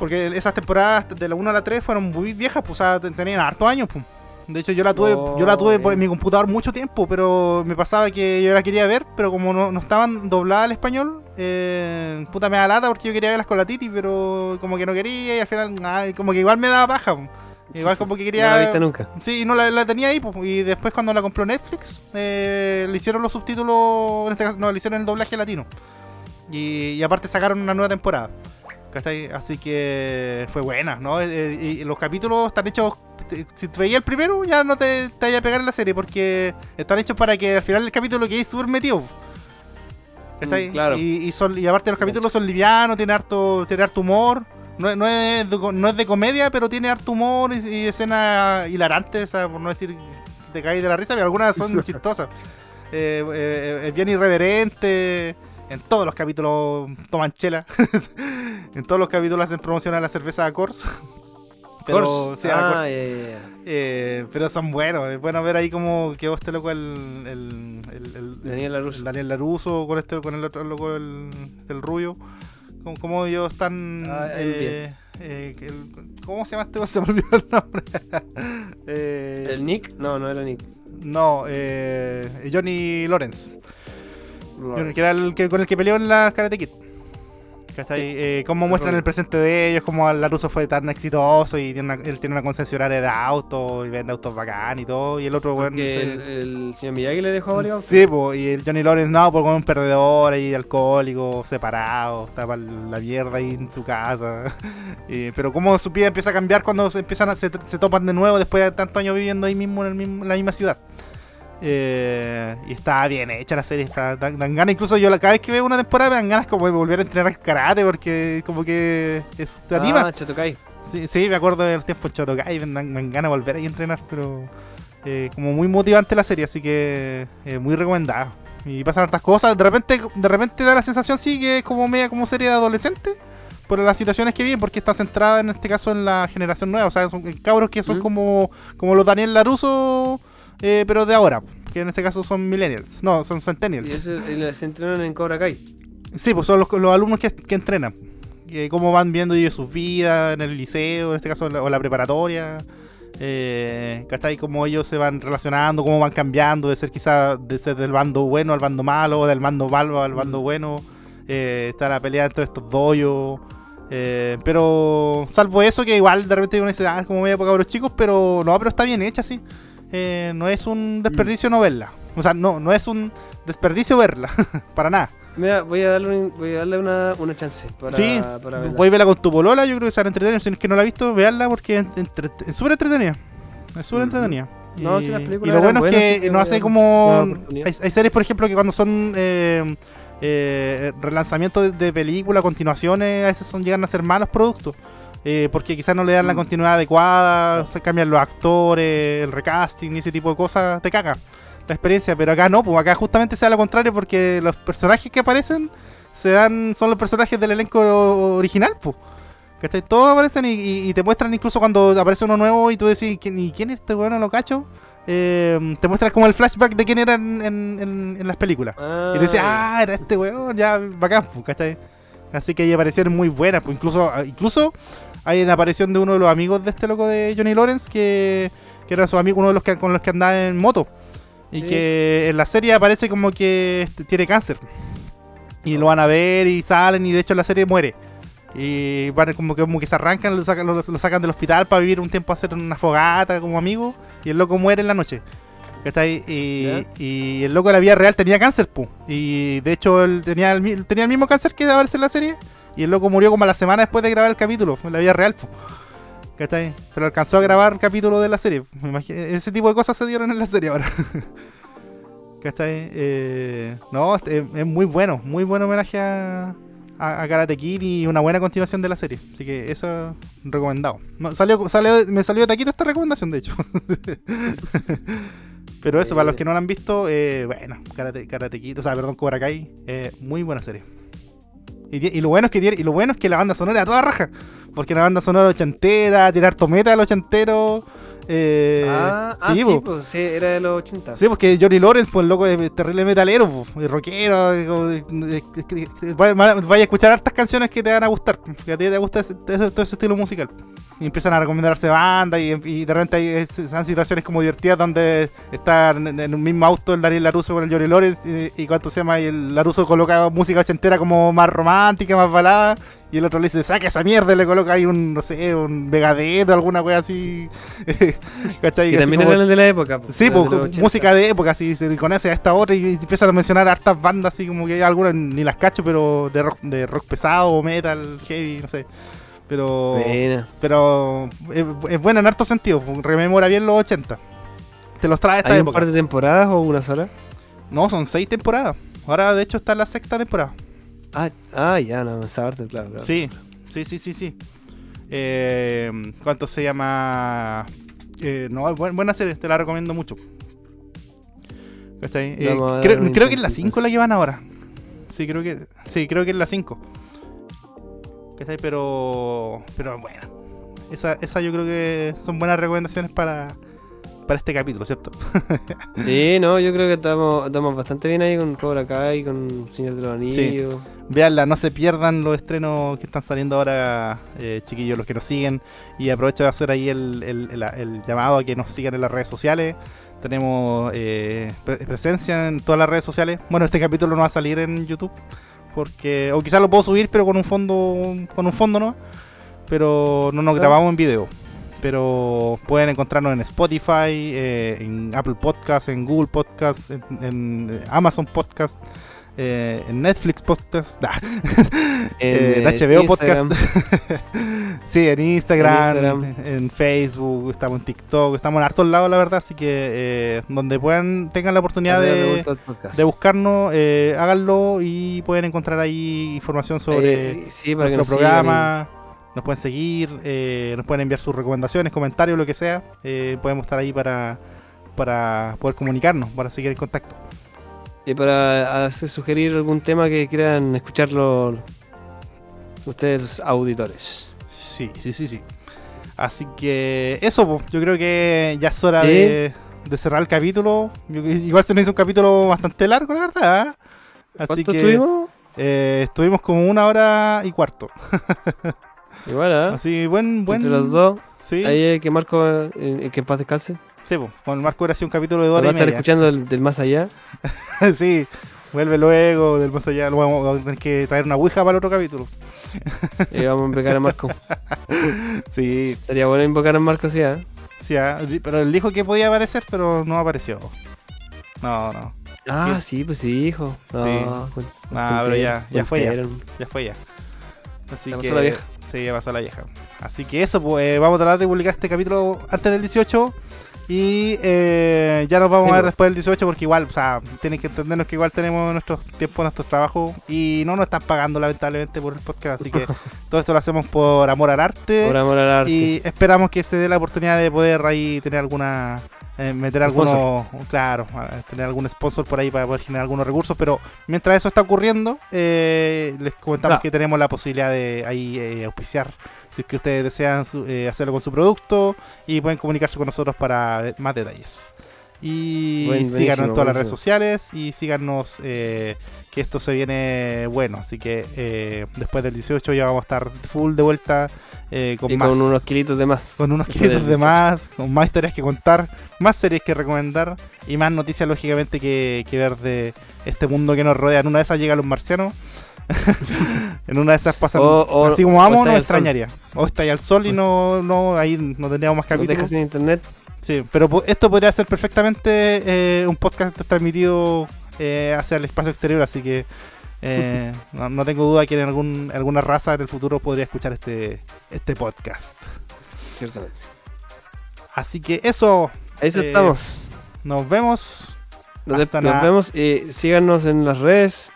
Porque esas temporadas de la 1 a la 3 fueron muy viejas, pues o sea, ten- tenían hartos años, pues. De hecho, yo la tuve, Oh, yo la tuve por- en mi computador mucho tiempo, pero me pasaba que yo la quería ver, pero como no, no estaban dobladas al español, eh, puta me da lata porque yo quería verlas con la Titi, pero como que no quería y al final, ay, como que igual me daba paja. Igual como que quería... No la viste nunca. Sí, no la, la tenía ahí, pues, y después cuando la compró Netflix, eh, le hicieron los subtítulos, en este caso, no, le hicieron el doblaje latino. Y, y aparte sacaron una nueva temporada. ¿Cachai? Así que fue buena, ¿no? Eh, eh, y los capítulos están hechos, si te veías el primero, ya no te, te vayas a pegar en la serie, porque están hechos para que al final del capítulo quedes súper metido. ¿cachai? Mm, claro. Y, y son, y aparte los capítulos son livianos, tiene harto, tiene harto humor. No, es- no, es de, co- no es de comedia, pero tiene harto humor y, y escenas hilarantes, sea, por no decir te caes de la risa, pero algunas son <laughs> chistosas. Eh, eh, es bien irreverente. En todos los capítulos toman chela. <laughs> en todos los capítulos hacen promoción a la cerveza Coors. <laughs> Pero, sí, ah. Eh, pero son buenos. Es bueno ver ahí como quedó este loco el, el, el, el- Daniel LaRusso. el Daniel Laruso con este con el otro loco el, el rubio. Como, como ellos están. Ah, eh, eh, ¿Cómo se llama este? <laughs> Se me olvidó el nombre. Eh, ¿El Nick? No, no era Nick. No, eh, Johnny Lawrence. Que era el que, con el que peleó en la Karate Kid. ¿Cachai? Eh, cómo muestran el presente de ellos, cómo Laruso fue tan exitoso y tiene una, él tiene una concesionaria de autos y vende autos bacán y todo. Y el otro, bueno. El, el, señor Miyagi le dejó varios Sí, y el Johnny Lawrence, no, por un perdedor ahí, alcohólico, separado, estaba la mierda ahí en su casa. <laughs> pero cómo su vida empieza a cambiar cuando se empiezan a, se, se topan de nuevo después de tantos años viviendo ahí mismo en, el mismo, en la misma ciudad. Eh, y está bien hecha la serie, está, dan, ganas. Incluso yo cada vez que veo una temporada me dan ganas como de volver a entrenar karate porque como que eso te anima. Ah, Chotokai. Sí, sí, me acuerdo del tiempo en Chotokai, me dan, me ganas de volver ahí a entrenar, pero eh, como muy motivante la serie, así que eh, muy recomendada. Y pasan hartas cosas, de repente, de repente da la sensación sí que es como media como serie de adolescente por las situaciones que viven, porque está centrada en este caso en la generación nueva, o sea, son cabros que son como, como los Daniel Laruso eh, pero de ahora, que en este caso son millennials, no, son centennials. ¿Y eso se entrenan en Cobra Kai? Sí, pues son los, los alumnos que, que entrenan, que cómo van viendo ellos sus vidas en el liceo, en este caso o la preparatoria. Eh, ¿Cachai? Cómo ellos se van relacionando, cómo van cambiando de ser quizá de ser del bando bueno al bando malo, del bando malo al bando mm. bueno. Eh, está la pelea entre estos doyos. Eh, pero salvo eso, que igual de repente uno dice, ah, es como media poca los chicos, pero no, pero está bien hecha, sí. Eh, no es un desperdicio no verla. O sea, no, no es un desperdicio verla, <laughs> para nada. Mira, voy a darle, voy a darle una, una chance para, sí, voy a verla con tu polola, yo creo que se va a entretener. Si es que no la ha visto, veanla porque es súper entretenida. Es súper entretenida. No, y, si las películas y lo bueno es que, no hace como... Hay, series, por ejemplo, que cuando son eh, eh, relanzamientos de, de películas, continuaciones, a veces son, llegan a ser malos productos. Eh, porque quizás no le dan la mm. continuidad adecuada, se cambian los actores, el recasting y ese tipo de cosas, te caga la experiencia, pero acá no, pues acá justamente se da lo contrario porque los personajes que aparecen se dan, son los personajes del elenco original, pues. Que todos aparecen y, te muestran incluso cuando aparece uno nuevo y tú decís, ¿y quién es este bueno lo cacho? Eh, te muestran como el flashback de quién era en, las películas. Y te dices, ah. ah, era este weón, ya bacán, pues, ¿cachai? Así que ahí aparecieron muy buenas, pues incluso, incluso hay una aparición de uno de los amigos de este loco de Johnny Lawrence, que, que era su amigo, uno de los que con los que andaba en moto. Y que en la serie aparece como que este, tiene cáncer. Y lo van a ver y salen y de hecho en la serie muere. Y van como que, como que se arrancan, lo sacan, lo, sacan del hospital para vivir un tiempo a hacer una fogata como amigo. Y el loco muere en la noche. Y, y, el loco de la vida real tenía cáncer, pu. Y de hecho él tenía el, tenía el mismo cáncer que aparece en la serie. Y el loco murió como a la semana después de grabar el capítulo, en la vida real. ¿Cachai? Pero alcanzó a grabar el capítulo de la serie. ese tipo de cosas se dieron en la serie ahora. <laughs> ¿Cachai? Eh, no, es, muy bueno, muy buen homenaje a, a, Karate Kid y una buena continuación de la serie. Así que eso recomendado. salió, salió, me salió de taquito esta recomendación, de hecho. <laughs> Pero eso, para los que no la han visto, eh, bueno, Karate, Karate Kid, o sea, perdón, Cobra Kai, eh, muy buena serie. Y, lo bueno es que y lo bueno es que la banda sonora a toda raja. Porque la banda sonora ochentera, tiene harto meta los ochentero. Eh, ah, sí, ah, pues, sí, era de los 80. Sí, porque Johnny Lawrence, pues loco, es terrible metalero, pues, rockero. Vaya a escuchar hartas canciones que te van a gustar. Que a ti te gusta todo ese estilo musical y empiezan a recomendarse bandas y, de repente hay situaciones como divertidas donde está en, un mismo auto el Daniel Laruso con el Jory Lawrence y, cuánto se llama y el Laruso coloca música ochentera como más romántica, más balada y el otro le dice, saca esa mierda y le coloca ahí un, no sé, un Vegadet o alguna wea así. <laughs> ¿Cachai? Que también el de la época. sí, pues, música de época, así se conoce a esta otra y, empiezan a mencionar hartas bandas así como que hay algunas ni las cacho, pero de rock, de rock pesado, metal, heavy, no sé. Pero. Pero es, buena en harto sentido. Rememora bien los 80. Te los trae esta ¿Hay un par de temporadas o una sola? No, son seis temporadas. Ahora, de hecho, está en la sexta temporada. Ah, ah ya, no, claro, claro. Sí, sí, sí, sí, sí. Eh, ¿Cuánto se llama? Eh, no, buena serie, te la recomiendo mucho. Eh, creo, creo que es la 5 la llevan ahora. Sí, creo que sí, creo que es la 5. Pero, pero bueno, esa, esa yo creo que son buenas recomendaciones para, para este capítulo, ¿cierto? <laughs> Sí, no, yo creo que estamos, estamos bastante bien ahí con Cobra Kai, con Señor de los Anillos. Veanla, no se pierdan los estrenos que están saliendo ahora, eh, chiquillos, los que nos siguen. Y aprovecho de hacer ahí el, el- el- el llamado a que nos sigan en las redes sociales. Tenemos eh, pre- presencia en todas las redes sociales. Bueno, este capítulo no va a salir en YouTube. Porque, o quizás lo puedo subir, pero con un fondo, con un fondo no. Pero no nos grabamos en video. Pero pueden encontrarnos en Spotify, eh, en Apple Podcast, en Google Podcast, en, en Amazon Podcast, eh, en Netflix Podcast, nah, <laughs> eh, en eh, HBO Instagram. Podcast. <laughs> sí, en Instagram, En. Facebook, estamos en TikTok, estamos en hartos lados, la verdad. Así que eh, donde puedan, tengan la oportunidad de, de buscarnos, eh, háganlo y pueden encontrar ahí información sobre Eh, sí, nuestro nos sigan programa. Nos pueden seguir, eh, nos pueden enviar sus recomendaciones, comentarios, lo que sea. Eh, podemos estar ahí para, para poder comunicarnos, para seguir en contacto. Y, para hacer sugerir algún tema que quieran escucharlo ustedes, los auditores. Sí, sí, sí, sí. Así que eso, po. yo creo que ya es hora Sí. de, de cerrar el capítulo. Igual se nos hizo un capítulo bastante largo, la verdad. ¿eh? Así ¿Cuánto que estuvimos? eh, estuvimos como una hora y cuarto. <laughs> Igual, ¿ah? Así, buen, buen. Entre los dos. Sí, Ahí es que Marco, eh, que en paz descanse. sí po. con el Marco hubiera sido un capítulo de Lo hora va a estar media. escuchando del, del más allá. <laughs> sí, vuelve luego, del más allá. Luego vamos a tener que traer una ouija para el otro capítulo. Y vamos a invocar a Marco. <laughs> Sí, Sería bueno invocar a Marco, sí, ¿ah? sí, ah, di- pero él dijo que podía aparecer, pero no apareció. No, no. Ah, sí, pues sí, hijo. No, Sí. con- Ah, pero ya- ya fue ya. Ya fue ya. Así Ya que, la vieja. Sí, ya pasó la vieja. Así que eso, pues eh, vamos a tratar de publicar este capítulo antes del 18. Y eh, ya nos vamos Sí, a ver pues. después del 18 porque igual, o sea, tienen que entendernos que igual tenemos nuestros tiempos, nuestros trabajos y no nos están pagando lamentablemente por el podcast. Así que <laughs> todo esto lo hacemos por amor al arte. Por amor al arte. Y esperamos que se dé la oportunidad de poder ahí tener alguna. Eh, meter algunos. Claro, tener algún sponsor por ahí para poder generar algunos recursos. Pero mientras eso está ocurriendo, eh, les comentamos Claro. que tenemos la posibilidad de ahí eh, auspiciar. Si es que ustedes desean su- hacerlo con su producto y pueden comunicarse con nosotros para más detalles. Y Buen- síganos en buenísimo, todas las redes sociales y síganos eh, que esto se viene bueno. Así que eh, después del 18 ya vamos a estar full de vuelta eh, con y más con unos kilitos de más. con unos <laughs> kilitos de más, con más historias que contar, más series que recomendar y más noticias lógicamente que, que ver de este mundo que nos rodea. En una de esas llegan los marcianos. <laughs> en una de esas pasan O- o- así como vamos, el sol. extrañaría. O está ahí al sol y no, no ahí no tendríamos más capítulos. dejas sin internet. Sí, pero esto podría ser perfectamente eh, un podcast transmitido eh, hacia el espacio exterior, así que eh, <laughs> no, no tengo duda que en algún, alguna raza en el futuro podría escuchar este, este podcast. Ciertamente. Así que eso, Eso Eh, estamos. nos vemos. Nos, hasta nos la- vemos. síganos en las redes.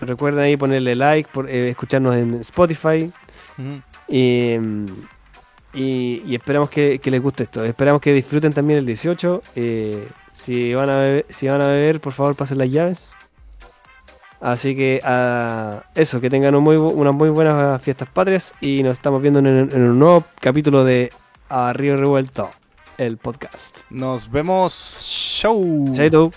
recuerden ahí ponerle like, por, escucharnos en Spotify. Y, y, y esperamos que, que les guste esto. Esperamos que disfruten también el 18. eh, si, van a beber, si van a beber, por favor, pasen las llaves. Así que ah, eso, que tengan un muy, bu- unas muy buenas fiestas patrias. Y nos estamos viendo en, en un nuevo capítulo de A Río Revuelto, el podcast. Nos vemos. Show. Chaito.